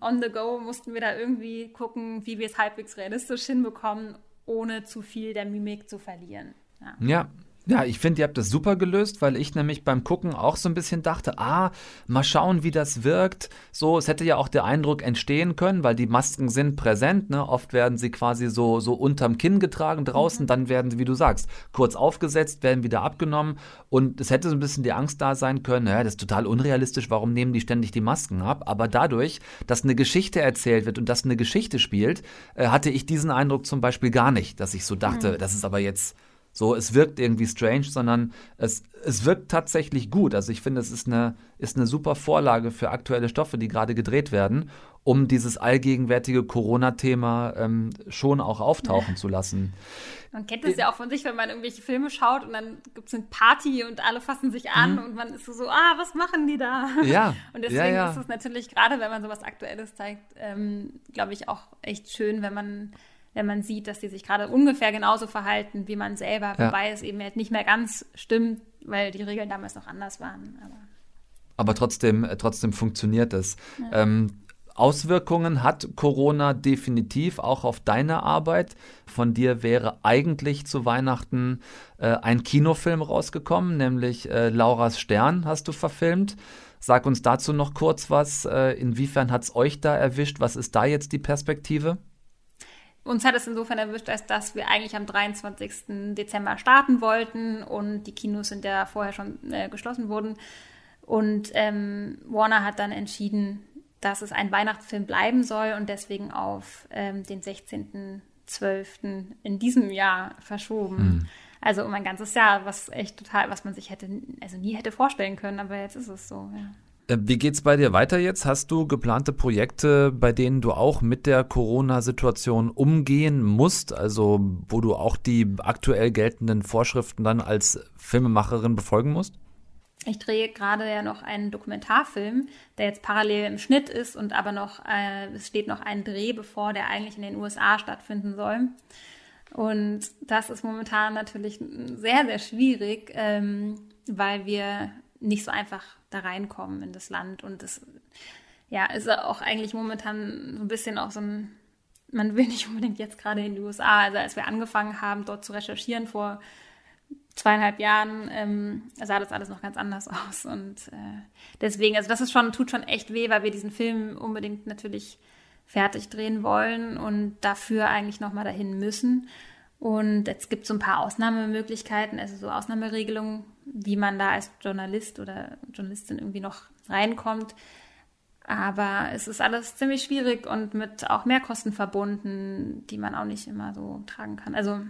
on the go, mussten wir da irgendwie gucken, wie wir es halbwegs realistisch hinbekommen, ohne zu viel der Mimik zu verlieren. Ja. Ja, Ja, ich finde, ihr habt das super gelöst, weil ich nämlich beim Gucken auch so ein bisschen dachte, ah, mal schauen, wie das wirkt. So, es hätte ja auch der Eindruck entstehen können, weil die Masken sind präsent, ne? Oft werden sie quasi so, so unterm Kinn getragen draußen, mhm. dann werden sie, wie du sagst, kurz aufgesetzt, werden wieder abgenommen. Und es hätte so ein bisschen die Angst da sein können, ja, das ist total unrealistisch, warum nehmen die ständig die Masken ab? Aber dadurch, dass eine Geschichte erzählt wird und dass eine Geschichte spielt, äh, hatte ich diesen Eindruck zum Beispiel gar nicht, dass ich so dachte, mhm. das ist aber jetzt so, es wirkt irgendwie strange, sondern es, es wirkt tatsächlich gut. Also ich finde, es ist eine, ist eine super Vorlage für aktuelle Stoffe, die gerade gedreht werden, um dieses allgegenwärtige Corona-Thema ähm, schon auch auftauchen zu lassen. Man kennt das ja auch von sich, wenn man irgendwelche Filme schaut und dann gibt es eine Party und alle fassen sich an mhm. und man ist so, ah, was machen die da? Ja. Und deswegen ja, ja. ist es natürlich, gerade wenn man sowas Aktuelles zeigt, ähm, glaube ich, auch echt schön, wenn man wenn man sieht, dass die sich gerade ungefähr genauso verhalten wie man selber, ja. wobei es eben halt nicht mehr ganz stimmt, weil die Regeln damals noch anders waren. Aber, aber trotzdem, äh, trotzdem funktioniert es. Ja. Ähm, Auswirkungen hat Corona definitiv auch auf deine Arbeit. Von dir wäre eigentlich zu Weihnachten äh, ein Kinofilm rausgekommen, nämlich äh, Lauras Stern hast du verfilmt. Sag uns dazu noch kurz was. Äh, inwiefern hat es euch da erwischt? Was ist da jetzt die Perspektive? Uns hat es insofern erwischt, als dass wir eigentlich am 23. Dezember starten wollten und die Kinos sind ja vorher schon äh, geschlossen wurden. Und ähm, Warner hat dann entschieden, dass es ein Weihnachtsfilm bleiben soll und deswegen auf ähm, den 16.12. in diesem Jahr verschoben. Mhm. Also um ein ganzes Jahr, was echt total, was man sich hätte, also nie hätte vorstellen können, aber jetzt ist es so, ja. Äh, wie geht's bei dir weiter jetzt? Hast du geplante Projekte, bei denen du auch mit der Corona-Situation umgehen musst, also wo du auch die aktuell geltenden Vorschriften dann als Filmemacherin befolgen musst? Ich drehe gerade ja noch einen Dokumentarfilm, der jetzt parallel im Schnitt ist und aber noch, äh, es steht noch ein Dreh bevor, der eigentlich in den USA stattfinden soll. Und das ist momentan natürlich sehr, sehr schwierig, ähm, weil wir nicht so einfach da reinkommen in das Land. Und das ja, ist auch eigentlich momentan so ein bisschen auch so ein, man will nicht unbedingt jetzt gerade in die USA. Also als wir angefangen haben, dort zu recherchieren vor zweieinhalb Jahren, ähm, sah das alles noch ganz anders aus. Und äh, deswegen, also das ist schon, tut schon echt weh, weil wir diesen Film unbedingt natürlich fertig drehen wollen und dafür eigentlich nochmal dahin müssen. Und es gibt so ein paar Ausnahmemöglichkeiten, also so Ausnahmeregelungen, wie man da als Journalist oder Journalistin irgendwie noch reinkommt. Aber es ist alles ziemlich schwierig und mit auch Mehrkosten verbunden, die man auch nicht immer so tragen kann. Also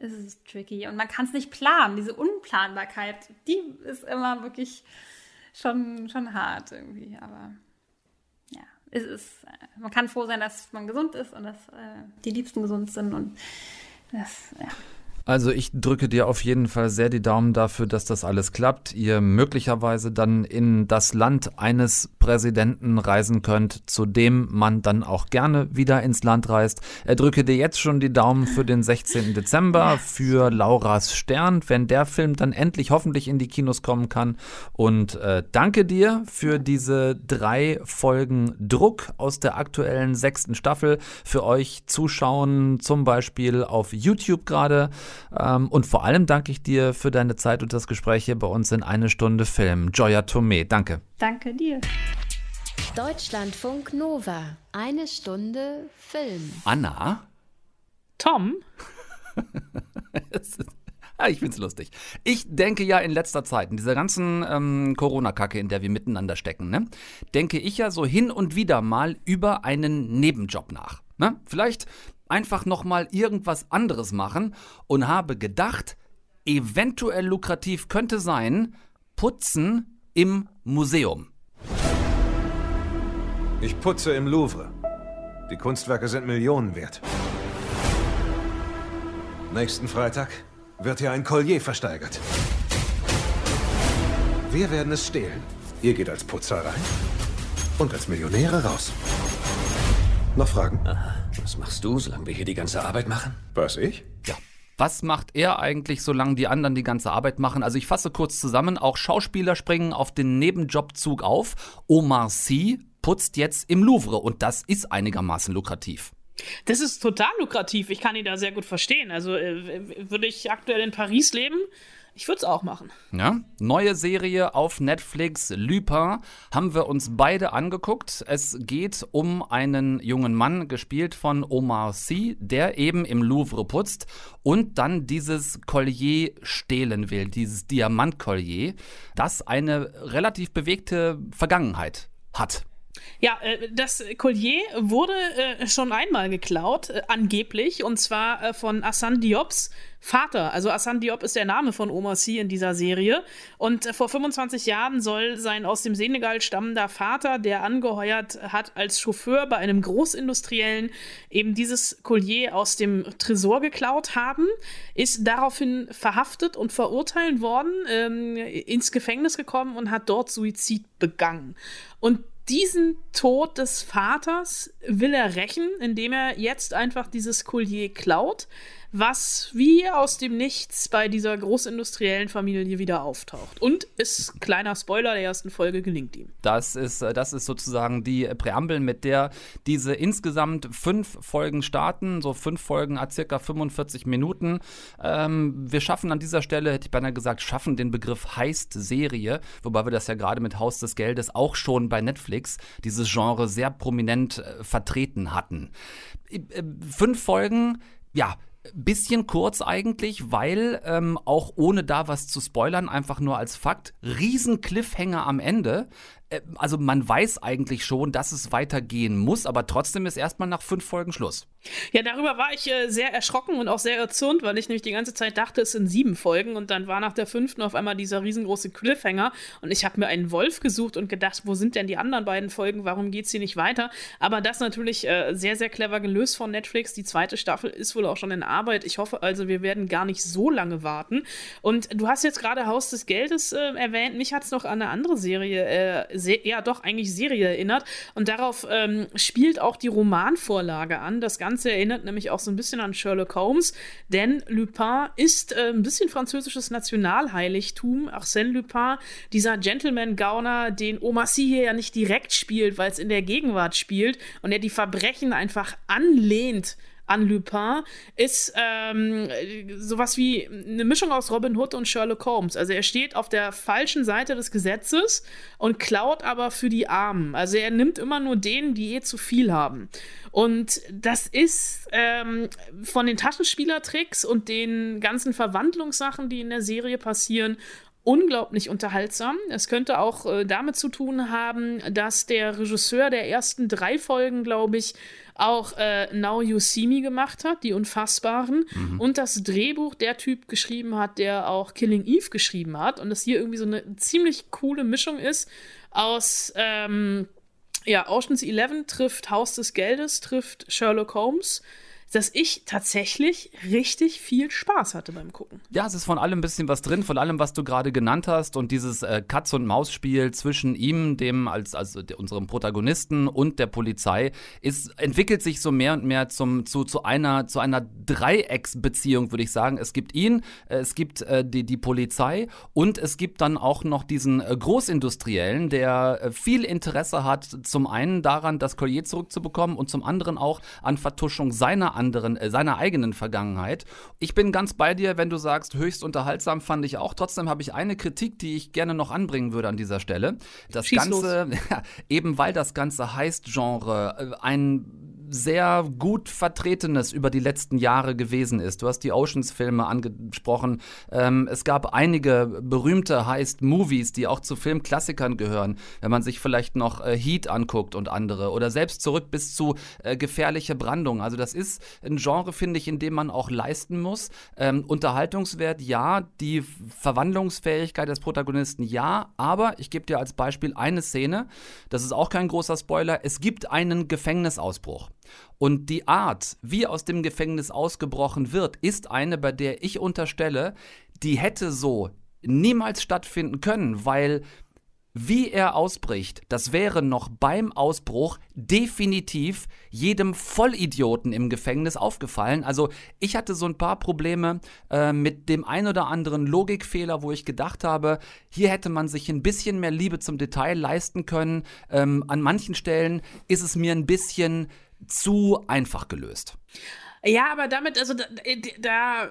es ist tricky und man kann es nicht planen. Diese Unplanbarkeit, die ist immer wirklich schon, schon hart irgendwie. Aber ja, es ist, man kann froh sein, dass man gesund ist und dass äh, die Liebsten gesund sind und das, ja. Also ich drücke dir auf jeden Fall sehr die Daumen dafür, dass das alles klappt. Ihr möglicherweise dann in das Land eines Präsidenten reisen könnt, zu dem man dann auch gerne wieder ins Land reist. Er drücke dir jetzt schon die Daumen für den 16. Dezember, für Lauras Stern, wenn der Film dann endlich hoffentlich in die Kinos kommen kann. Und äh, danke dir für diese drei Folgen Druck aus der aktuellen sechsten Staffel. Für euch Zuschauen zum Beispiel auf YouTube gerade. Ähm, und vor allem danke ich dir für deine Zeit und das Gespräch hier bei uns in eine Stunde Film. Joya Tomé, danke. Danke dir. Deutschlandfunk Nova. Eine Stunde Film. Anna? Tom? Ja, ich find's lustig. Ich denke ja in letzter Zeit, in dieser ganzen ähm, Corona-Kacke, in der wir miteinander stecken, ne, denke ich ja so hin und wieder mal über einen Nebenjob nach. Ne? Vielleicht einfach nochmal irgendwas anderes machen und habe gedacht, eventuell lukrativ könnte sein, putzen im Museum. Ich putze im Louvre. Die Kunstwerke sind Millionen wert. Nächsten Freitag wird hier ein Collier versteigert. Wir werden es stehlen. Ihr geht als Putzer rein und als Millionäre raus. Noch Fragen? Aha. Was machst du, solange wir hier die ganze Arbeit machen? Was, ich? Ja. Was macht er eigentlich, solange die anderen die ganze Arbeit machen? Also ich fasse kurz zusammen, auch Schauspieler springen auf den Nebenjobzug auf. Omar Sy putzt jetzt im Louvre und das ist einigermaßen lukrativ. Das ist total lukrativ. Ich kann ihn da sehr gut verstehen. Also äh, würde ich aktuell in Paris leben, ich würde es auch machen. Ja, neue Serie auf Netflix, Lupin, haben wir uns beide angeguckt. Es geht um einen jungen Mann, gespielt von Omar Sy, der eben im Louvre putzt und dann dieses Collier stehlen will, dieses Diamantcollier, das eine relativ bewegte Vergangenheit hat. Ja, äh, das Collier wurde äh, schon einmal geklaut, äh, angeblich, und zwar von Hassan Diops Vater. Also Hassan Diop ist der Name von Omar Sy in dieser Serie. Und vor 25 Jahren soll sein aus dem Senegal stammender Vater, der angeheuert hat als Chauffeur bei einem Großindustriellen, eben dieses Collier aus dem Tresor geklaut haben, ist daraufhin verhaftet und verurteilt worden, ähm, ins Gefängnis gekommen und hat dort Suizid begangen. Und diesen Tod des Vaters will er rächen, indem er jetzt einfach dieses Collier klaut was wie aus dem Nichts bei dieser großindustriellen Familie wieder auftaucht. Und ist, kleiner Spoiler der ersten Folge, gelingt ihm. Das ist, äh, das ist sozusagen die Präambel, mit der diese insgesamt fünf Folgen starten. So fünf Folgen a circa 45 Minuten. Ähm, wir schaffen an dieser Stelle, hätte ich beinahe gesagt, schaffen den Begriff Heist-Serie, wobei wir das ja gerade mit Haus des Geldes auch schon bei Netflix, dieses Genre sehr prominent äh, vertreten hatten. Äh, fünf Folgen, ja, bisschen kurz eigentlich, weil ähm, auch ohne da was zu spoilern, einfach nur als Fakt, riesen Cliffhanger am Ende. Äh, also man weiß eigentlich schon, dass es weitergehen muss, aber trotzdem ist erstmal nach fünf Folgen Schluss. Ja, darüber war ich äh, sehr erschrocken und auch sehr erzürnt, weil ich nämlich die ganze Zeit dachte, es sind sieben Folgen und dann war nach der fünften auf einmal dieser riesengroße Cliffhanger und ich habe mir einen Wolf gesucht und gedacht, wo sind denn die anderen beiden Folgen, warum geht sie nicht weiter? Aber das natürlich äh, sehr, sehr clever gelöst von Netflix. Die zweite Staffel ist wohl auch schon in Arbeit. Ich hoffe also, wir werden gar nicht so lange warten. Und du hast jetzt gerade Haus des Geldes äh, erwähnt. Mich hat es noch an eine andere Serie äh, ja doch eigentlich Serie erinnert. Und darauf ähm, spielt auch die Romanvorlage an. Das Ganze erinnert nämlich auch so ein bisschen an Sherlock Holmes, denn Lupin ist äh, ein bisschen französisches Nationalheiligtum. Arsène Lupin, dieser Gentleman-Gauner, den Omar Sy hier ja nicht direkt spielt, weil es in der Gegenwart spielt und er die Verbrechen einfach anlehnt an Lupin ist ähm, sowas wie eine Mischung aus Robin Hood und Sherlock Holmes. Also er steht auf der falschen Seite des Gesetzes und klaut aber für die Armen. Also er nimmt immer nur denen, die eh zu viel haben. Und das ist ähm, von den Taschenspielertricks und den ganzen Verwandlungssachen, die in der Serie passieren, unglaublich unterhaltsam. Es könnte auch äh, damit zu tun haben, dass der Regisseur der ersten drei Folgen, glaube ich, auch äh, Now You See Me gemacht hat, die Unfassbaren, mhm. und das Drehbuch der Typ geschrieben hat, der auch Killing Eve geschrieben hat. Und das hier irgendwie so eine ziemlich coole Mischung ist aus ähm, ja, Oceans 11 trifft Haus des Geldes, trifft Sherlock Holmes dass ich tatsächlich richtig viel Spaß hatte beim Gucken. Ja, es ist von allem ein bisschen was drin, von allem, was du gerade genannt hast und dieses äh, Katz- und Maus-Spiel zwischen ihm, dem als, als unserem Protagonisten und der Polizei, ist, entwickelt sich so mehr und mehr zum, zu, zu einer, zu einer Dreiecksbeziehung, würde ich sagen. Es gibt ihn, äh, es gibt äh, die, die Polizei und es gibt dann auch noch diesen äh, Großindustriellen, der äh, viel Interesse hat, zum einen daran, das Collier zurückzubekommen und zum anderen auch an Vertuschung seiner anderen, äh, seiner eigenen Vergangenheit. Ich bin ganz bei dir, wenn du sagst, höchst unterhaltsam fand ich auch. Trotzdem habe ich eine Kritik, die ich gerne noch anbringen würde an dieser Stelle. Das Schieß Ganze, eben weil das Ganze heißt Genre, äh, ein sehr gut vertretenes über die letzten Jahre gewesen ist. Du hast die Oceans-Filme angesprochen. Ähm, es gab einige berühmte Heist-Movies, die auch zu Filmklassikern gehören. Wenn man sich vielleicht noch äh, Heat anguckt und andere oder selbst zurück bis zu äh, gefährliche Brandung. Also das ist ein Genre, finde ich, in dem man auch leisten muss. Ähm, Unterhaltungswert, ja. Die Verwandlungsfähigkeit des Protagonisten, ja. Aber ich gebe dir als Beispiel eine Szene. Das ist auch kein großer Spoiler. Es gibt einen Gefängnisausbruch. Und die Art, wie aus dem Gefängnis ausgebrochen wird, ist eine, bei der ich unterstelle, die hätte so niemals stattfinden können, weil wie er ausbricht, das wäre noch beim Ausbruch definitiv jedem Vollidioten im Gefängnis aufgefallen. Also ich hatte so ein paar Probleme äh, mit dem ein oder anderen Logikfehler, wo ich gedacht habe, hier hätte man sich ein bisschen mehr Liebe zum Detail leisten können. Ähm, an manchen Stellen ist es mir ein bisschen zu einfach gelöst. Ja, aber damit, also da, da,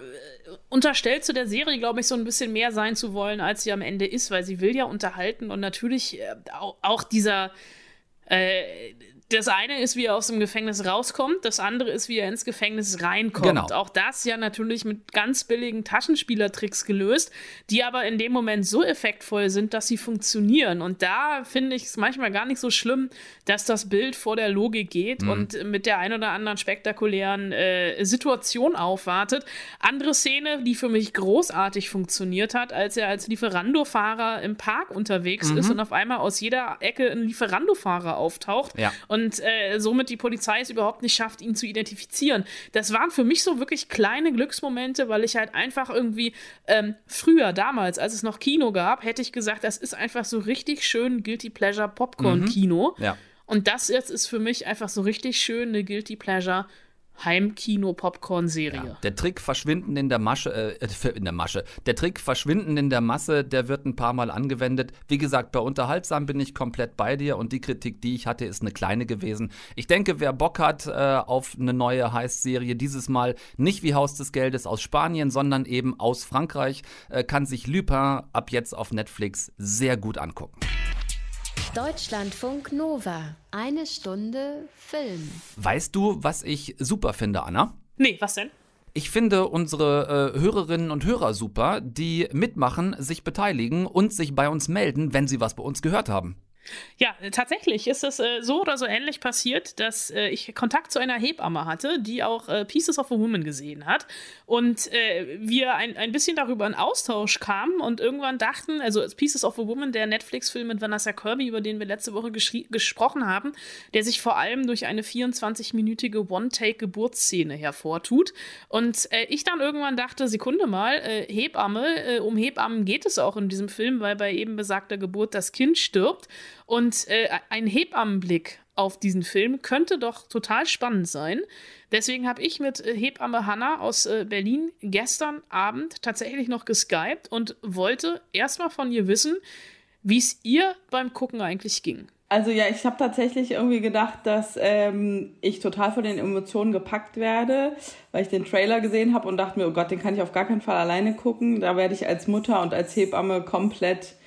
unterstellst du der Serie, glaube ich, so ein bisschen mehr sein zu wollen, als sie am Ende ist, weil sie will ja unterhalten und natürlich äh, auch, auch dieser äh, das eine ist, wie er aus dem Gefängnis rauskommt, das andere ist, wie er ins Gefängnis reinkommt. Genau. Auch das ja natürlich mit ganz billigen Taschenspielertricks gelöst, die aber in dem Moment so effektvoll sind, dass sie funktionieren. Und da finde ich es manchmal gar nicht so schlimm, dass das Bild vor der Logik geht mhm. und mit der ein oder anderen spektakulären äh, Situation aufwartet. Andere Szene, die für mich großartig funktioniert hat, als er als Lieferando-Fahrer im Park unterwegs mhm. ist und auf einmal aus jeder Ecke ein Lieferando-Fahrer auftaucht. Ja. Und und äh, somit die Polizei es überhaupt nicht schafft, ihn zu identifizieren. Das waren für mich so wirklich kleine Glücksmomente, weil ich halt einfach irgendwie ähm, früher, damals, als es noch Kino gab, hätte ich gesagt, das ist einfach so richtig schön Guilty Pleasure Popcorn-Kino. Mhm. Ja. Und das jetzt ist für mich einfach so richtig schön eine Guilty Pleasure Heimkino-Popcorn-Serie. Ja, der Trick verschwinden in der Masche, äh, in der Masche. Der Trick verschwinden in der Masse, der wird ein paar Mal angewendet. Wie gesagt, bei unterhaltsam bin ich komplett bei dir und die Kritik, die ich hatte, ist eine kleine gewesen. Ich denke, wer Bock hat äh, auf eine neue Heist-Serie, dieses Mal nicht wie Haus des Geldes aus Spanien, sondern eben aus Frankreich, äh, kann sich Lupin ab jetzt auf Netflix sehr gut angucken. Deutschlandfunk Nova. Eine Stunde Film. Weißt du, was ich super finde, Anna? Nee, was denn? Ich finde unsere äh, Hörerinnen und Hörer super, die mitmachen, sich beteiligen und sich bei uns melden, wenn sie was bei uns gehört haben. Ja, tatsächlich ist es äh, so oder so ähnlich passiert, dass äh, ich Kontakt zu einer Hebamme hatte, die auch äh, Pieces of a Woman gesehen hat. Und äh, wir ein, ein bisschen darüber in Austausch kamen und irgendwann dachten, also Pieces of a Woman, der Netflix-Film mit Vanessa Kirby, über den wir letzte Woche gesprochen haben, der sich vor allem durch eine 24-minütige One-Take-Geburtsszene hervortut. Und äh, ich dann irgendwann dachte, Sekunde mal, äh, Hebamme, um Hebammen geht es auch in diesem Film, weil bei eben besagter Geburt das Kind stirbt. Und äh, ein Hebammenblick auf diesen Film könnte doch total spannend sein. Deswegen habe ich mit äh, Hebamme Hanna aus äh, Berlin gestern Abend tatsächlich noch geskypt und wollte erstmal von ihr wissen, wie es ihr beim Gucken eigentlich ging. Also ja, ich habe tatsächlich irgendwie gedacht, dass ähm, ich total von den Emotionen gepackt werde, weil ich den Trailer gesehen habe und dachte mir, oh Gott, den kann ich auf gar keinen Fall alleine gucken. Da werde ich als Mutter und als Hebamme komplett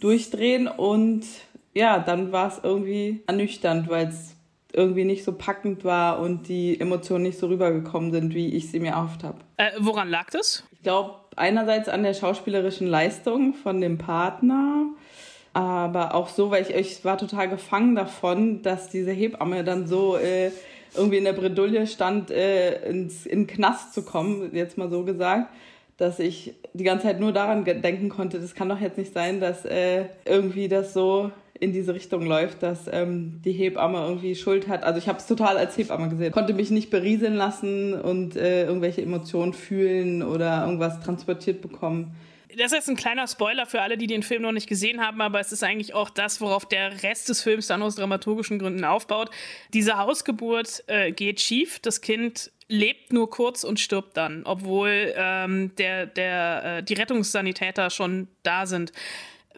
durchdrehen und ja, dann war es irgendwie ernüchternd, weil es irgendwie nicht so packend war und die Emotionen nicht so rübergekommen sind, wie ich sie mir erhofft habe. Äh, woran lag das? Ich glaube, einerseits an der schauspielerischen Leistung von dem Partner, aber auch so, weil ich, ich war total gefangen davon, dass diese Hebamme dann so äh, irgendwie in der Bredouille stand, äh, ins, in den Knast zu kommen, jetzt mal so gesagt dass ich die ganze Zeit nur daran denken konnte, das kann doch jetzt nicht sein, dass äh, irgendwie das so in diese Richtung läuft, dass ähm, die Hebamme irgendwie Schuld hat. Also ich habe es total als Hebamme gesehen. Konnte mich nicht berieseln lassen und äh, irgendwelche Emotionen fühlen oder irgendwas transportiert bekommen. Das ist ein kleiner Spoiler für alle, die den Film noch nicht gesehen haben, aber es ist eigentlich auch das, worauf der Rest des Films dann aus dramaturgischen Gründen aufbaut. Diese Hausgeburt äh, geht schief. Das Kind lebt nur kurz und stirbt dann, obwohl ähm, der, der, äh, die Rettungssanitäter schon da sind.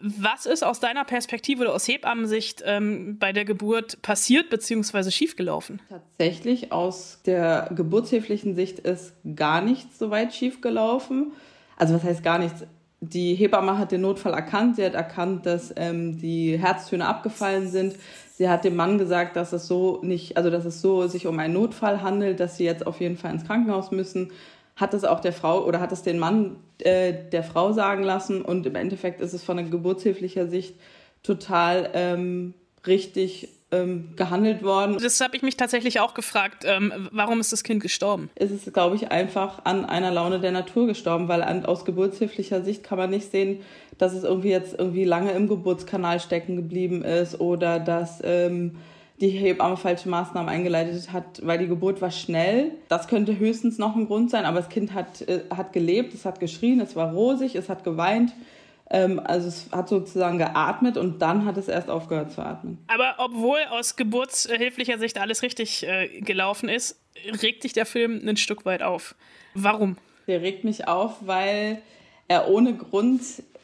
Was ist aus deiner Perspektive oder aus Hebammensicht ähm, bei der Geburt passiert bzw. schiefgelaufen? Tatsächlich aus der geburtshilflichen Sicht ist gar nichts so weit schiefgelaufen. Also was heißt gar nichts? Die Hebamme hat den Notfall erkannt. Sie hat erkannt, dass ähm, die Herztöne abgefallen sind. Sie hat dem Mann gesagt, dass es so nicht, also dass es so sich um einen Notfall handelt, dass sie jetzt auf jeden Fall ins Krankenhaus müssen. Hat es auch der Frau oder hat es den Mann äh, der Frau sagen lassen. Und im Endeffekt ist es von der geburtshilflicher Sicht total ähm, richtig ähm, gehandelt worden. Das habe ich mich tatsächlich auch gefragt. Ähm, warum ist das Kind gestorben? Es ist, glaube ich, einfach an einer Laune der Natur gestorben, weil an, aus geburtshilflicher Sicht kann man nicht sehen, dass es irgendwie jetzt irgendwie lange im Geburtskanal stecken geblieben ist oder dass ähm, die Hebamme falsche Maßnahmen eingeleitet hat, weil die Geburt war schnell. Das könnte höchstens noch ein Grund sein, aber das Kind hat, äh, hat gelebt, es hat geschrien, es war rosig, es hat geweint. Ähm, also es hat sozusagen geatmet und dann hat es erst aufgehört zu atmen. Aber obwohl aus geburtshilflicher Sicht alles richtig äh, gelaufen ist, regt dich der Film ein Stück weit auf. Warum? Der regt mich auf, weil er ohne Grund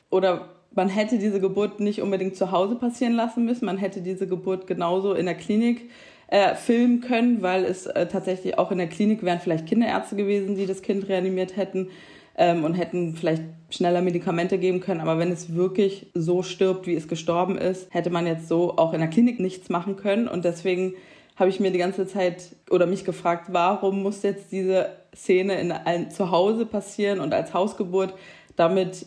oder man hätte diese Geburt nicht unbedingt zu Hause passieren lassen müssen. Man hätte diese Geburt genauso in der Klinik äh, filmen können, weil es äh, tatsächlich auch in der Klinik wären vielleicht Kinderärzte gewesen, die das Kind reanimiert hätten ähm, und hätten vielleicht schneller Medikamente geben können. Aber wenn es wirklich so stirbt, wie es gestorben ist, hätte man jetzt so auch in der Klinik nichts machen können. Und deswegen habe ich mir die ganze Zeit oder mich gefragt, warum muss jetzt diese Szene in ein Zuhause passieren und als Hausgeburt, damit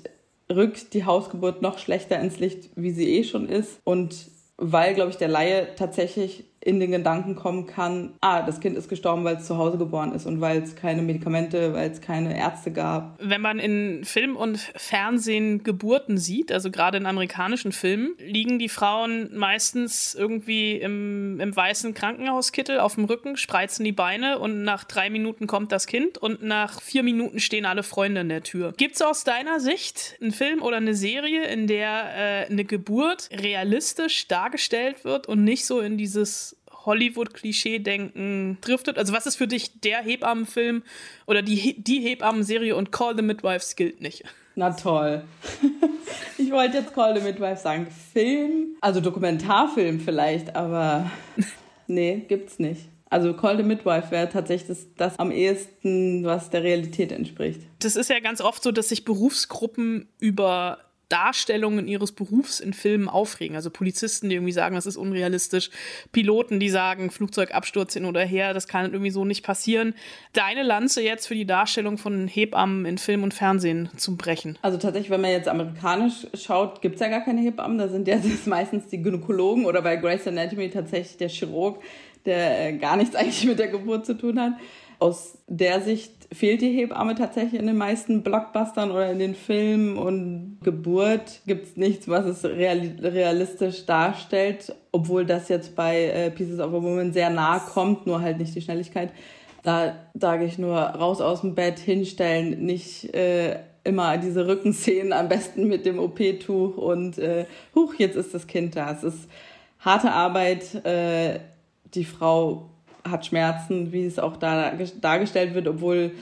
rückt die Hausgeburt noch schlechter ins Licht, wie sie eh schon ist. Und weil, glaube ich, der Laie tatsächlich in den Gedanken kommen kann, ah, das Kind ist gestorben, weil es zu Hause geboren ist und weil es keine Medikamente, weil es keine Ärzte gab. Wenn man in Film und Fernsehen Geburten sieht, also gerade in amerikanischen Filmen, liegen die Frauen meistens irgendwie im, im weißen Krankenhauskittel auf dem Rücken, spreizen die Beine und nach drei Minuten kommt das Kind und nach vier Minuten stehen alle Freunde in der Tür. Gibt es aus deiner Sicht einen Film oder eine Serie, in der äh, eine Geburt realistisch dargestellt wird und nicht so in dieses Hollywood-Klischee-Denken driftet? Also was ist für dich der Hebammenfilm oder die, die Hebammenserie und Call the Midwives gilt nicht? Na toll. Ich wollte jetzt Call the Midwives sagen. Film, also Dokumentarfilm vielleicht, aber nee, gibt's nicht. Also Call the Midwife wäre tatsächlich das, das, am ehesten, was der Realität entspricht. Das ist ja ganz oft so, dass sich Berufsgruppen über Darstellungen ihres Berufs in Filmen aufregen. Also Polizisten, die irgendwie sagen, das ist unrealistisch, Piloten, die sagen, Flugzeugabsturz hin oder her, das kann irgendwie so nicht passieren. Deine Lanze jetzt für die Darstellung von Hebammen in Film und Fernsehen zu brechen? Also tatsächlich, wenn man jetzt amerikanisch schaut, gibt es ja gar keine Hebammen, da sind ja meistens die Gynäkologen oder bei Grace Anatomy tatsächlich der Chirurg, der äh, gar nichts eigentlich mit der Geburt zu tun hat. Aus der Sicht fehlt die Hebamme tatsächlich in den meisten Blockbustern oder in den Filmen und Geburt gibt es nichts, was es realistisch darstellt, obwohl das jetzt bei äh, Pieces of a Woman sehr nah kommt, nur halt nicht die Schnelligkeit. Da sage ich nur, raus aus dem Bett, hinstellen, nicht äh, immer diese Rückenszenen, am besten mit dem OP-Tuch und äh, huch, jetzt ist das Kind da. Es ist harte Arbeit. Äh, die Frau hat Schmerzen, wie es auch da dargestellt wird, obwohl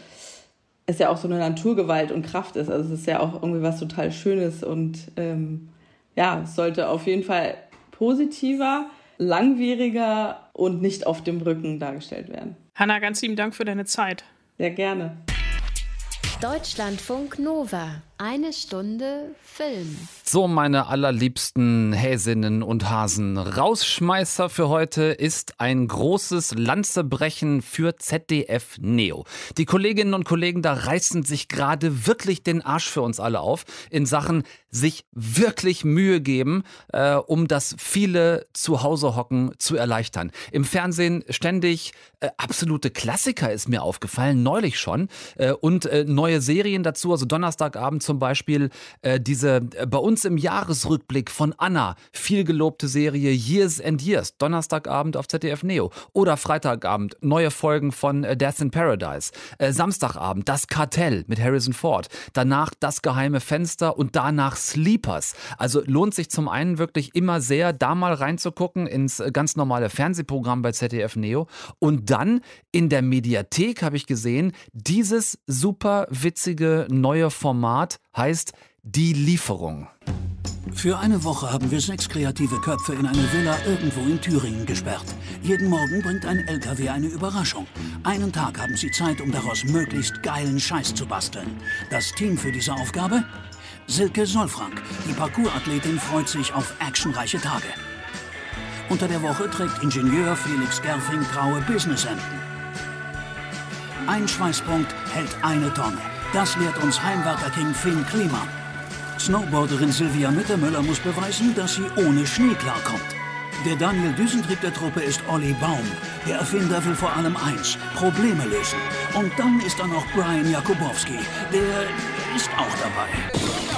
es ja auch so eine Naturgewalt und Kraft ist. Also es ist ja auch irgendwie was total Schönes und ähm, ja, es sollte auf jeden Fall positiver, langwieriger und nicht auf dem Rücken dargestellt werden. Hanna, ganz lieben Dank für deine Zeit. Sehr gerne. Deutschlandfunk Nova. Eine Stunde Film. So, meine allerliebsten Häsinnen und Hasen. Rausschmeißer für heute ist ein großes Lanzebrechen für ZDF Neo. Die Kolleginnen und Kollegen da reißen sich gerade wirklich den Arsch für uns alle auf in Sachen sich wirklich Mühe geben, äh, um das viele zu Hause hocken zu erleichtern. Im Fernsehen ständig äh, absolute Klassiker ist mir aufgefallen, neulich schon. Äh, und äh, neue Serien dazu, also Donnerstagabend zum Beispiel äh, diese äh, bei uns im Jahresrückblick von Anna, viel gelobte Serie Years and Years, Donnerstagabend auf ZDF Neo. Oder Freitagabend, neue Folgen von äh, Death in Paradise. Äh, Samstagabend, Das Kartell mit Harrison Ford. Danach Das geheime Fenster und danach Sleepers. Also lohnt sich zum einen wirklich immer sehr, da mal reinzugucken ins äh, ganz normale Fernsehprogramm bei ZDF Neo. Und dann in der Mediathek habe ich gesehen, dieses super witzige neue Format heißt Die Lieferung. Für eine Woche haben wir sechs kreative Köpfe in eine Villa irgendwo in Thüringen gesperrt. Jeden Morgen bringt ein LKW eine Überraschung. Einen Tag haben sie Zeit, um daraus möglichst geilen Scheiß zu basteln. Das Team für diese Aufgabe? Silke Solfrank, die Parkour-Athletin, freut sich auf actionreiche Tage. Unter der Woche trägt Ingenieur Felix Gerfing graue Businesshemden. Ein Schweißpunkt hält eine Tonne. Das lehrt uns Heimwerker King Finn Klima. Snowboarderin Silvia Mittermüller muss beweisen, dass sie ohne Schnee klarkommt. Der Daniel Düsentrieb der Truppe ist Olli Baum. Der Erfinder will vor allem eins, Probleme lösen. Und dann ist da noch Brian Jakubowski. Der ist auch dabei.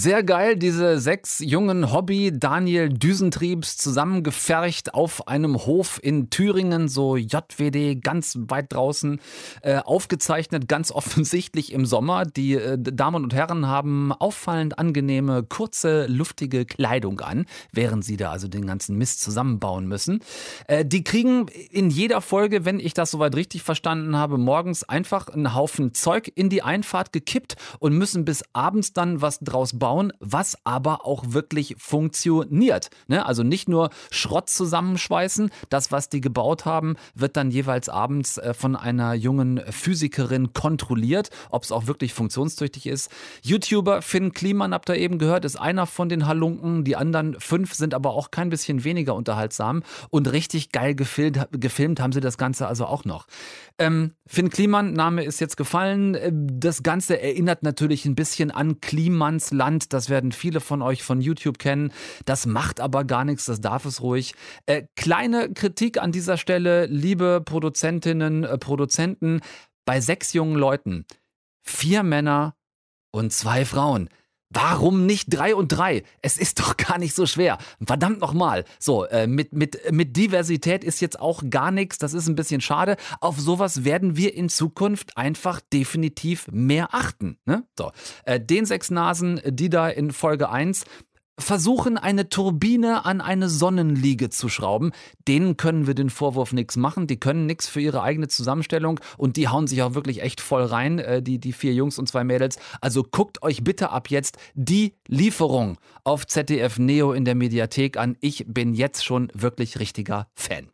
Sehr geil, diese sechs jungen Hobby-Daniel Düsentriebs zusammengefercht auf einem Hof in Thüringen, so JWD, ganz weit draußen, äh, aufgezeichnet, ganz offensichtlich im Sommer. Die äh, Damen und Herren haben auffallend angenehme, kurze, luftige Kleidung an, während sie da also den ganzen Mist zusammenbauen müssen. Äh, die kriegen in jeder Folge, wenn ich das soweit richtig verstanden habe, morgens einfach einen Haufen Zeug in die Einfahrt gekippt und müssen bis abends dann was draus bauen bauen, was aber auch wirklich funktioniert. Ne? Also nicht nur Schrott zusammenschweißen, das, was die gebaut haben, wird dann jeweils abends äh, von einer jungen Physikerin kontrolliert, ob es auch wirklich funktionstüchtig ist. YouTuber Finn Kliman, habt ihr eben gehört, ist einer von den Halunken. Die anderen fünf sind aber auch kein bisschen weniger unterhaltsam und richtig geil gefilmt, gefilmt haben sie das Ganze also auch noch. Ähm, Finn Kliman, Name ist jetzt gefallen. Äh, das Ganze erinnert natürlich ein bisschen an Klimans Land. Das werden viele von euch von YouTube kennen. Das macht aber gar nichts, das darf es ruhig. Äh, kleine Kritik an dieser Stelle, liebe Produzentinnen, äh, Produzenten. Bei sechs jungen Leuten, vier Männer und zwei Frauen. Warum nicht drei und drei? Es ist doch gar nicht so schwer. Verdammt nochmal. So, äh, mit, mit, mit Diversität ist jetzt auch gar nichts. Das ist ein bisschen schade. Auf sowas werden wir in Zukunft einfach definitiv mehr achten. Ne? So, äh, den sechs Nasen, die da in Folge 1 versuchen, eine Turbine an eine Sonnenliege zu schrauben. Denen können wir den Vorwurf nichts machen. Die können nichts für ihre eigene Zusammenstellung und die hauen sich auch wirklich echt voll rein, äh, die, die vier Jungs und zwei Mädels. Also guckt euch bitte ab jetzt die Lieferung auf ZDF Neo in der Mediathek an. Ich bin jetzt schon wirklich richtiger Fan.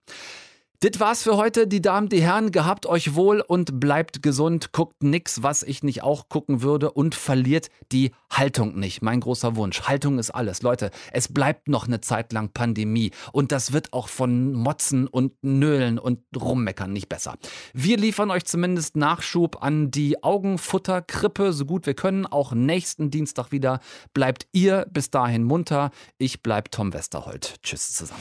Das war's für heute, die Damen, die Herren. Gehabt euch wohl und bleibt gesund. Guckt nix, was ich nicht auch gucken würde und verliert die Haltung nicht. Mein großer Wunsch. Haltung ist alles. Leute, es bleibt noch eine Zeit lang Pandemie und das wird auch von Motzen und Nölen und Rummeckern nicht besser. Wir liefern euch zumindest Nachschub an die Augenfutterkrippe, so gut wir können. Auch nächsten Dienstag wieder. Bleibt ihr bis dahin munter. Ich bleib Tom Westerholt. Tschüss zusammen.